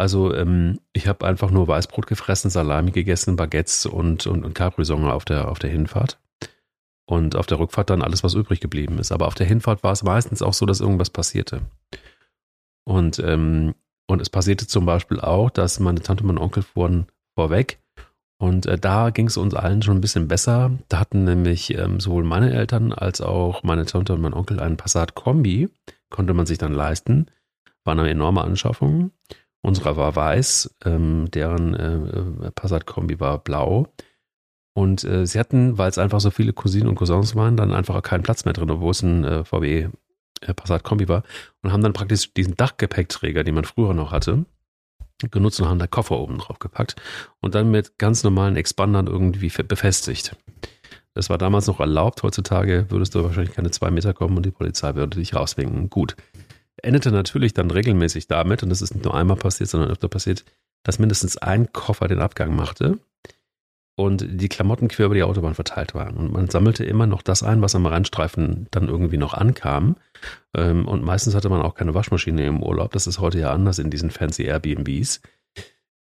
Also ähm, ich habe einfach nur Weißbrot gefressen, Salami gegessen, Baguettes und, und, und Capri-Sonne auf der, auf der Hinfahrt. Und auf der Rückfahrt dann alles, was übrig geblieben ist. Aber auf der Hinfahrt war es meistens auch so, dass irgendwas passierte. Und, ähm, und es passierte zum Beispiel auch, dass meine Tante und mein Onkel fuhren vorweg. Und äh, da ging es uns allen schon ein bisschen besser. Da hatten nämlich ähm, sowohl meine Eltern als auch meine Tante und mein Onkel einen Passat Kombi. Konnte man sich dann leisten. War eine enorme Anschaffung. Unsere war weiß, ähm, deren äh, Passat-Kombi war blau. Und äh, sie hatten, weil es einfach so viele Cousinen und Cousins waren, dann einfach keinen Platz mehr drin, obwohl es ein äh, VW äh, Passat-Kombi war. Und haben dann praktisch diesen Dachgepäckträger, den man früher noch hatte, genutzt und haben da Koffer oben drauf gepackt und dann mit ganz normalen Expandern irgendwie befestigt. Das war damals noch erlaubt. Heutzutage würdest du wahrscheinlich keine zwei Meter kommen und die Polizei würde dich rauswinken. Gut endete natürlich dann regelmäßig damit, und das ist nicht nur einmal passiert, sondern öfter passiert, dass mindestens ein Koffer den Abgang machte und die Klamotten quer über die Autobahn verteilt waren. Und man sammelte immer noch das ein, was am Randstreifen dann irgendwie noch ankam. Ähm, und meistens hatte man auch keine Waschmaschine im Urlaub. Das ist heute ja anders in diesen fancy Airbnbs.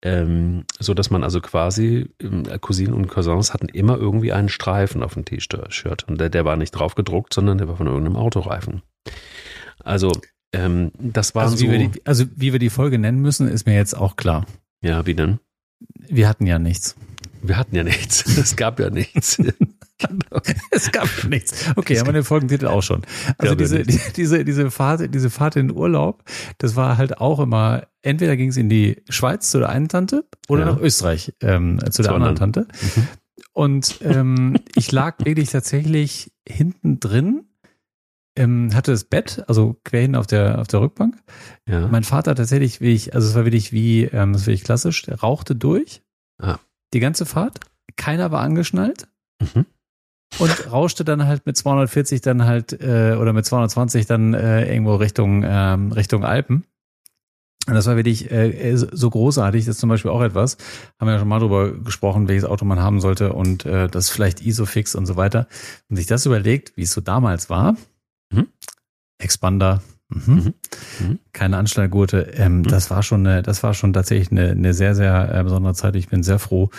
Ähm, so dass man also quasi ähm, Cousinen und Cousins hatten immer irgendwie einen Streifen auf dem T-Shirt und der, der war nicht drauf gedruckt, sondern der war von irgendeinem Autoreifen. Also ähm, das war also, so. Wie die, also wie wir die Folge nennen müssen, ist mir jetzt auch klar. Ja, wie denn? Wir hatten ja nichts. Wir hatten ja nichts. Es gab ja nichts. genau. Es gab ja nichts. Okay, haben wir den Folgentitel auch schon. Also diese, die, diese, diese Fahrt, diese Fahrt in den Urlaub, das war halt auch immer, entweder ging es in die Schweiz zu der einen Tante oder ja. nach Österreich ähm, zu der anderen Tante. Mhm. Und ähm, ich lag wirklich tatsächlich hinten drin ähm, hatte das Bett, also quer hin auf der, auf der Rückbank. Ja. Mein Vater tatsächlich, wie ich, also es war wirklich wie, ähm, das ist wirklich klassisch, der rauchte durch. Ah. Die ganze Fahrt. Keiner war angeschnallt. Mhm. Und rauschte dann halt mit 240 dann halt, äh, oder mit 220 dann äh, irgendwo Richtung, ähm, Richtung Alpen. Und das war wirklich äh, so großartig. Das ist zum Beispiel auch etwas, haben wir ja schon mal drüber gesprochen, welches Auto man haben sollte und äh, das vielleicht Isofix und so weiter. Und sich das überlegt, wie es so damals war. Mhm. Expander, mhm. Mhm. mhm. keine Anschnallgurte. Ähm, mhm. Das war schon, eine, das war schon tatsächlich eine, eine sehr, sehr äh, besondere Zeit. Ich bin sehr froh,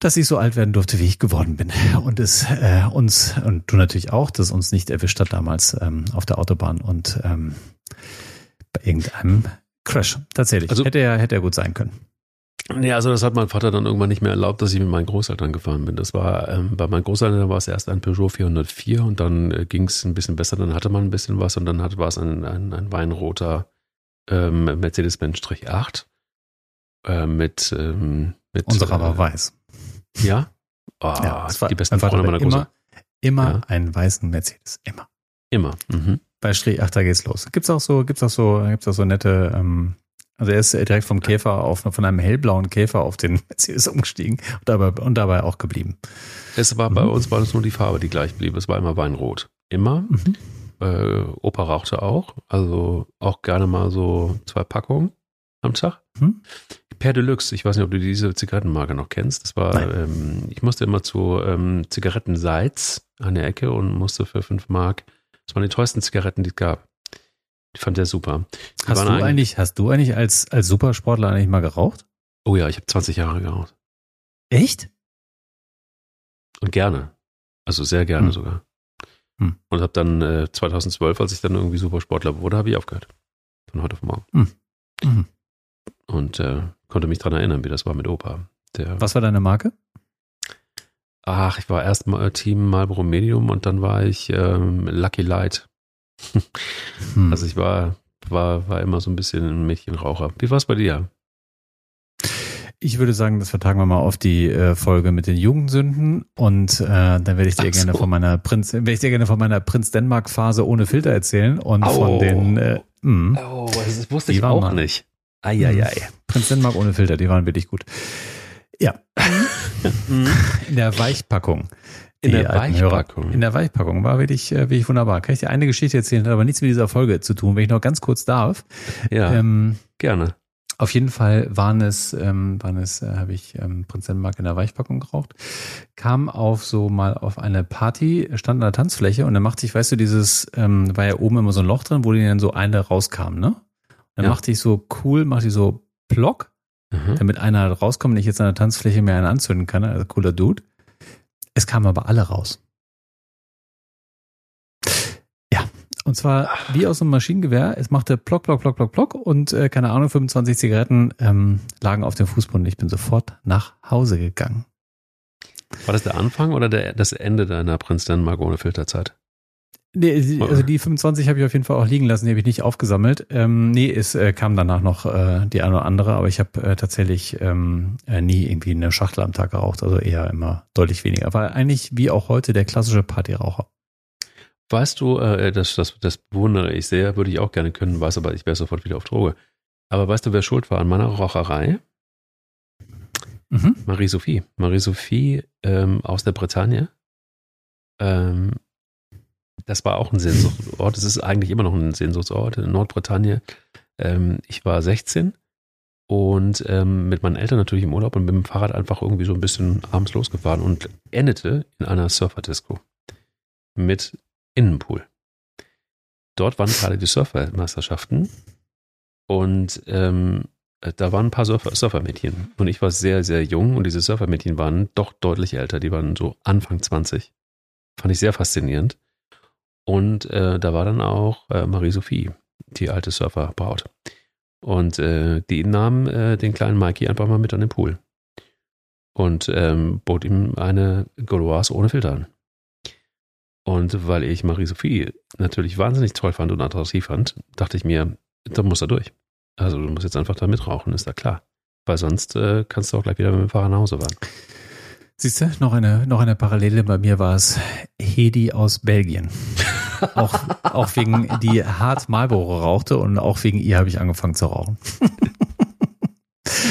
dass ich so alt werden durfte, wie ich geworden bin. Und es äh, uns, und du natürlich auch, dass uns nicht erwischt hat damals ähm, auf der Autobahn und ähm, bei irgendeinem Crash. Tatsächlich. Also, hätte er, hätte er gut sein können. Nee, also das hat mein Vater dann irgendwann nicht mehr erlaubt, dass ich mit meinen Großeltern gefahren bin. Das war, ähm, bei meinen Großeltern war es erst ein Peugeot 404 und dann äh, ging es ein bisschen besser, dann hatte man ein bisschen was und dann hat, war es ein, ein, ein weinroter ähm, Mercedes-Benz 8 äh, mit, ähm, mit Unserer äh, war weiß. Ja? Oh, ja, das war, die besten Freunde meiner Großeltern. Immer, immer ja. einen weißen Mercedes. Immer. Immer. Mhm. Bei Strich 8, da geht's los. Gibt's auch so, gibt's auch so, gibt's auch so nette, ähm, also er ist direkt vom Käfer auf, von einem hellblauen Käfer auf den Mercedes umgestiegen und dabei, und dabei auch geblieben. Es war, mhm. bei uns war das nur die Farbe, die gleich blieb. Es war immer Weinrot. Immer. Mhm. Äh, Opa rauchte auch. Also auch gerne mal so zwei Packungen am Tag. Mhm. Per Deluxe, ich weiß nicht, ob du diese Zigarettenmarke noch kennst. Das war, ähm, ich musste immer zu ähm, Zigarettenseits an der Ecke und musste für fünf Mark, das waren die teuersten Zigaretten, die es gab. Ich fand der super. hast du eigentlich, hast du eigentlich als, als Supersportler eigentlich mal geraucht? Oh ja, ich habe 20 Jahre geraucht. Echt? Und gerne. Also sehr gerne hm. sogar. Hm. Und habe dann äh, 2012, als ich dann irgendwie Supersportler wurde, habe ich aufgehört. Von heute auf morgen. Hm. Mhm. Und äh, konnte mich daran erinnern, wie das war mit Opa. Der, Was war deine Marke? Ach, ich war erst mal Team Marlboro Medium und dann war ich ähm, Lucky Light. Hm. Also ich war, war, war immer so ein bisschen ein Mädchenraucher. Wie war es bei dir? Ich würde sagen, das vertagen wir mal auf die äh, Folge mit den Jugendsünden und äh, dann werde ich dir so. gerne von meiner Prinz, werde ich dir gerne von meiner Prinz Denmark Phase ohne Filter erzählen und oh. von den. Äh, mh, oh, das wusste ich auch mal. nicht. Eieiei. Prinz Denmark ohne Filter, die waren wirklich gut. Ja. Mhm. In der Weichpackung. In der Weichpackung. In der Weichpackung war wirklich, äh, wirklich wunderbar. Kann ich dir eine Geschichte erzählen, hat aber nichts mit dieser Folge zu tun, wenn ich noch ganz kurz darf. Ja. Ähm, gerne. Auf jeden Fall waren es, ähm, waren es, äh, habe ich ähm, Prinz Denmark in der Weichpackung geraucht, kam auf so mal auf eine Party, stand an der Tanzfläche und dann machte ich, weißt du, dieses, ähm, war ja oben immer so ein Loch drin, wo die dann so eine rauskam, ne? Dann ja. machte ich so cool, machte ich so Plock, mhm. damit einer rauskommt und ich jetzt an der Tanzfläche mir einen anzünden kann, also cooler Dude. Es kamen aber alle raus. Ja, und zwar wie aus einem Maschinengewehr. Es machte Plock, Plock, Plock, Plock, Plock und äh, keine Ahnung, 25 Zigaretten ähm, lagen auf dem Fußboden. Ich bin sofort nach Hause gegangen. War das der Anfang oder der, das Ende deiner Prinz Dänemark ohne Filterzeit? Nee, also die 25 habe ich auf jeden Fall auch liegen lassen, die habe ich nicht aufgesammelt. Ähm, nee, es äh, kam danach noch äh, die eine oder andere, aber ich habe äh, tatsächlich ähm, äh, nie irgendwie eine Schachtel am Tag geraucht, also eher immer deutlich weniger. War eigentlich wie auch heute der klassische Partyraucher. Weißt du, äh, das, das, das bewundere ich sehr, würde ich auch gerne können, weiß aber, ich wäre sofort wieder auf Droge. Aber weißt du, wer schuld war an meiner Raucherei? Mhm. Marie-Sophie. Marie-Sophie ähm, aus der Bretagne. Ähm, das war auch ein Sehnsuchtsort. Es ist eigentlich immer noch ein Sehnsuchtsort in Nordbritannien. Ähm, ich war 16 und ähm, mit meinen Eltern natürlich im Urlaub und mit dem Fahrrad einfach irgendwie so ein bisschen abends losgefahren und endete in einer Surferdisco mit Innenpool. Dort waren gerade die Surfermeisterschaften und ähm, da waren ein paar Surfer, Surfermädchen und ich war sehr, sehr jung und diese Surfermädchen waren doch deutlich älter. Die waren so Anfang 20. Fand ich sehr faszinierend. Und äh, da war dann auch äh, Marie-Sophie, die alte Surferbraut. Und äh, die nahm äh, den kleinen Mikey einfach mal mit an den Pool und ähm, bot ihm eine Gauloise ohne Filter an. Und weil ich Marie-Sophie natürlich wahnsinnig toll fand und attraktiv fand, dachte ich mir, da muss er durch. Also du musst jetzt einfach da mitrauchen, ist da klar. Weil sonst äh, kannst du auch gleich wieder mit dem Fahrer nach Hause fahren. Siehst du, noch eine, noch eine Parallele. Bei mir war es Hedi aus Belgien. Auch, auch wegen die hart Marlboro rauchte und auch wegen ihr habe ich angefangen zu rauchen.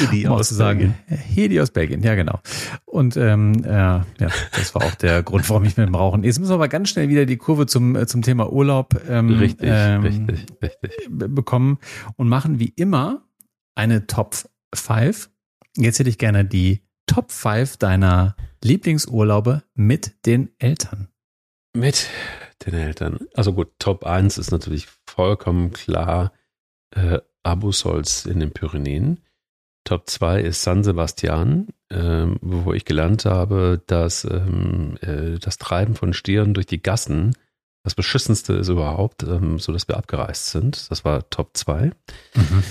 Hedi aus sagen. Hedi aus Belgien, ja genau. Und ähm, äh, ja, das war auch der Grund, warum ich mit dem Rauchen. Jetzt müssen wir aber ganz schnell wieder die Kurve zum äh, zum Thema Urlaub ähm, richtig, ähm, richtig, richtig. bekommen und machen wie immer eine Top 5. Jetzt hätte ich gerne die Top 5 deiner Lieblingsurlaube mit den Eltern. Mit den Eltern. Also gut, Top 1 ist natürlich vollkommen klar äh, Abusolz in den Pyrenäen. Top 2 ist San Sebastian, ähm, wo ich gelernt habe, dass ähm, äh, das Treiben von Stieren durch die Gassen das beschissenste ist überhaupt, ähm, so dass wir abgereist sind. Das war Top 2. Mhm.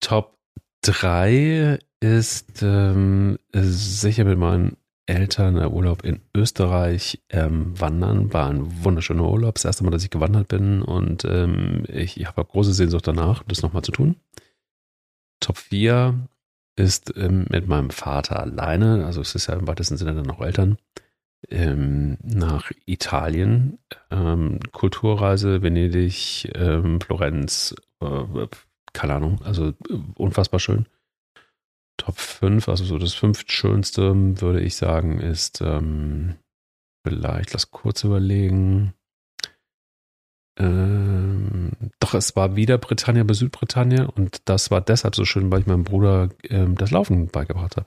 Top 3 ist ähm, sicher mit meinen Eltern äh, Urlaub in Österreich ähm, wandern. War ein wunderschöner Urlaub. Das erste Mal, dass ich gewandert bin und ähm, ich, ich habe große Sehnsucht danach, das nochmal zu tun. Top 4 ist ähm, mit meinem Vater alleine, also es ist ja im weitesten Sinne dann auch Eltern, ähm, nach Italien. Ähm, Kulturreise, Venedig, ähm, Florenz, äh, keine Ahnung, also äh, unfassbar schön. Top 5, also so das fünftschönste, würde ich sagen, ist ähm, vielleicht, lass kurz überlegen. Ähm, doch, es war wieder Britannia bei Südbritannien und das war deshalb so schön, weil ich meinem Bruder ähm, das Laufen beigebracht habe.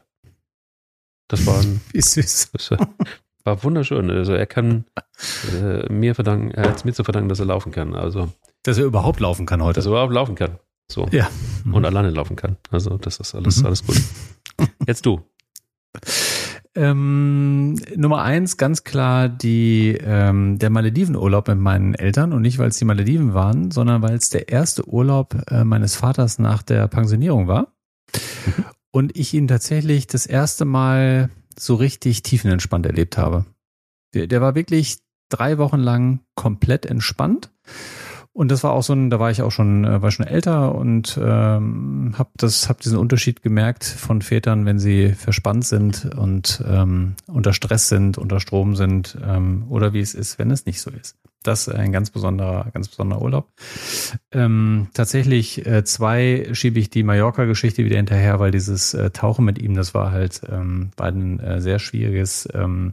Das war ein, Wie süß. Das war wunderschön. Also er kann äh, mir verdanken, er hat es mir zu verdanken, dass er laufen kann. Also dass er überhaupt laufen kann heute. Dass er überhaupt laufen kann. So. Ja. Und mhm. alleine laufen kann. Also das ist alles, mhm. alles gut. Jetzt du. Ähm, Nummer eins, ganz klar die ähm, der Maledivenurlaub mit meinen Eltern und nicht, weil es die Malediven waren, sondern weil es der erste Urlaub äh, meines Vaters nach der Pensionierung war. Mhm. Und ich ihn tatsächlich das erste Mal so richtig tiefenentspannt erlebt habe. Der, der war wirklich drei Wochen lang komplett entspannt und das war auch so ein, da war ich auch schon, äh, war schon älter und ähm, habe das, habe diesen Unterschied gemerkt von Vätern, wenn sie verspannt sind und ähm, unter Stress sind, unter Strom sind ähm, oder wie es ist, wenn es nicht so ist. Das ist ein ganz besonderer, ganz besonderer Urlaub. Ähm, tatsächlich äh, zwei schiebe ich die Mallorca-Geschichte wieder hinterher, weil dieses äh, Tauchen mit ihm, das war halt ähm, bei ein äh, sehr schwieriges, ähm,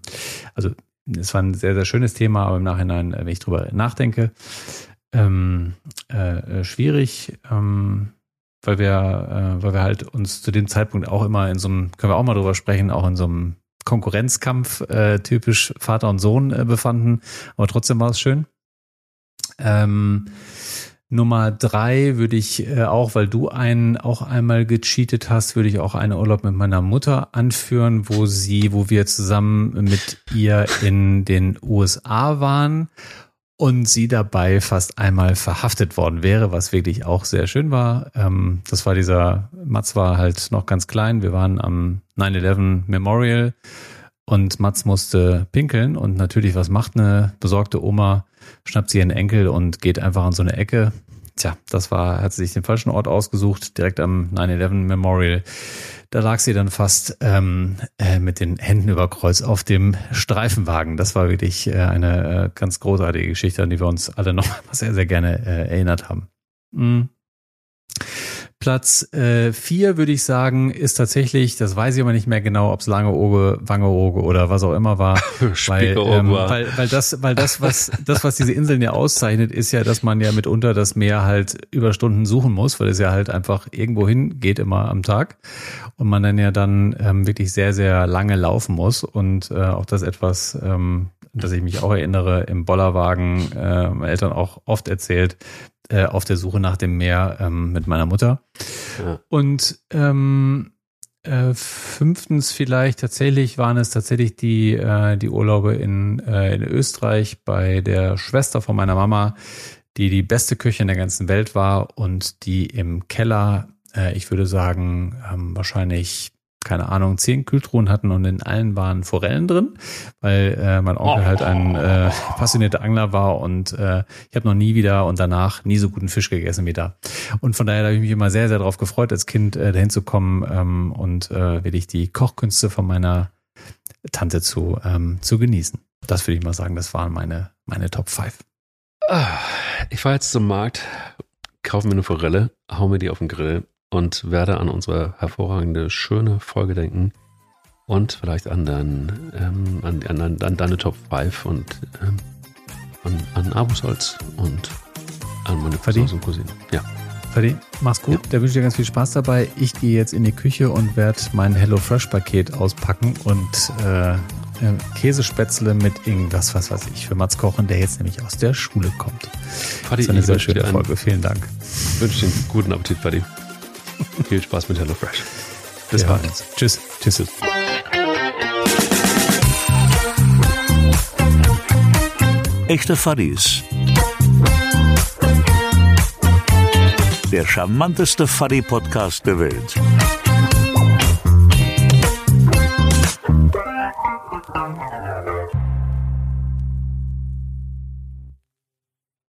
also es war ein sehr, sehr schönes Thema, aber im Nachhinein, äh, wenn ich drüber nachdenke, ähm, äh, äh, schwierig, ähm, weil wir, äh, weil wir halt uns zu dem Zeitpunkt auch immer in so einem, können wir auch mal drüber sprechen, auch in so einem Konkurrenzkampf äh, typisch Vater und Sohn äh, befanden, aber trotzdem war es schön. Ähm, Nummer drei würde ich äh, auch, weil du einen auch einmal gecheatet hast, würde ich auch einen Urlaub mit meiner Mutter anführen, wo sie, wo wir zusammen mit ihr in den USA waren und sie dabei fast einmal verhaftet worden wäre, was wirklich auch sehr schön war. Ähm, das war dieser, Mats war halt noch ganz klein. Wir waren am 9-11 Memorial und Mats musste pinkeln und natürlich, was macht eine besorgte Oma? Schnappt sie ihren Enkel und geht einfach an so eine Ecke. Tja, das war, hat sie sich den falschen Ort ausgesucht, direkt am 9-11 Memorial. Da lag sie dann fast ähm, äh, mit den Händen über Kreuz auf dem Streifenwagen. Das war wirklich äh, eine äh, ganz großartige Geschichte, an die wir uns alle noch sehr, sehr gerne äh, erinnert haben. Mhm. Platz äh, vier würde ich sagen, ist tatsächlich, das weiß ich aber nicht mehr genau, ob es lange Oge, Wangerooge oder was auch immer war. weil, ähm, weil, weil das, weil das, was, das, was diese Inseln ja auszeichnet, ist ja, dass man ja mitunter das Meer halt über Stunden suchen muss, weil es ja halt einfach irgendwo hingeht immer am Tag. Und man dann ja dann ähm, wirklich sehr, sehr lange laufen muss. Und äh, auch das etwas, ähm, dass ich mich auch erinnere, im Bollerwagen äh, meine Eltern auch oft erzählt, äh, auf der Suche nach dem Meer ähm, mit meiner Mutter. Ja. Und ähm, äh, fünftens vielleicht tatsächlich waren es tatsächlich die, äh, die Urlaube in, äh, in Österreich bei der Schwester von meiner Mama, die die beste Küche in der ganzen Welt war und die im Keller, äh, ich würde sagen, ähm, wahrscheinlich keine Ahnung, zehn Kühltruhen hatten und in allen waren Forellen drin, weil äh, mein Onkel halt ein äh, passionierter Angler war und äh, ich habe noch nie wieder und danach nie so guten Fisch gegessen wie da. Und von daher habe ich mich immer sehr, sehr darauf gefreut, als Kind äh, dahin zu kommen ähm, und äh, wirklich die Kochkünste von meiner Tante zu, ähm, zu genießen. Das würde ich mal sagen, das waren meine, meine Top 5. Ah, ich fahre jetzt zum Markt, kaufe mir eine Forelle, hau mir die auf den Grill und werde an unsere hervorragende, schöne Folge denken und vielleicht an, dein, ähm, an, an, an, deine Top 5 und ähm, an, an Abusholz und an meine Cousins und Cousinen. Ja. Fadi, mach's gut. Ja. Da wünsche ich dir ganz viel Spaß dabei. Ich gehe jetzt in die Küche und werde mein HelloFresh-Paket auspacken und äh, äh, Käsespätzle mit irgendwas, was weiß ich, für Mats kochen, der jetzt nämlich aus der Schule kommt. Fadi, das ist eine sehr schöne Folge. Vielen Dank. Ich wünsche dir einen guten Appetit, Fadi. Viel Spaß mit HelloFresh. Bis ja. bald. Tschüss. Tschüss. Echte Faris. Der charmanteste Fari-Podcast der Welt.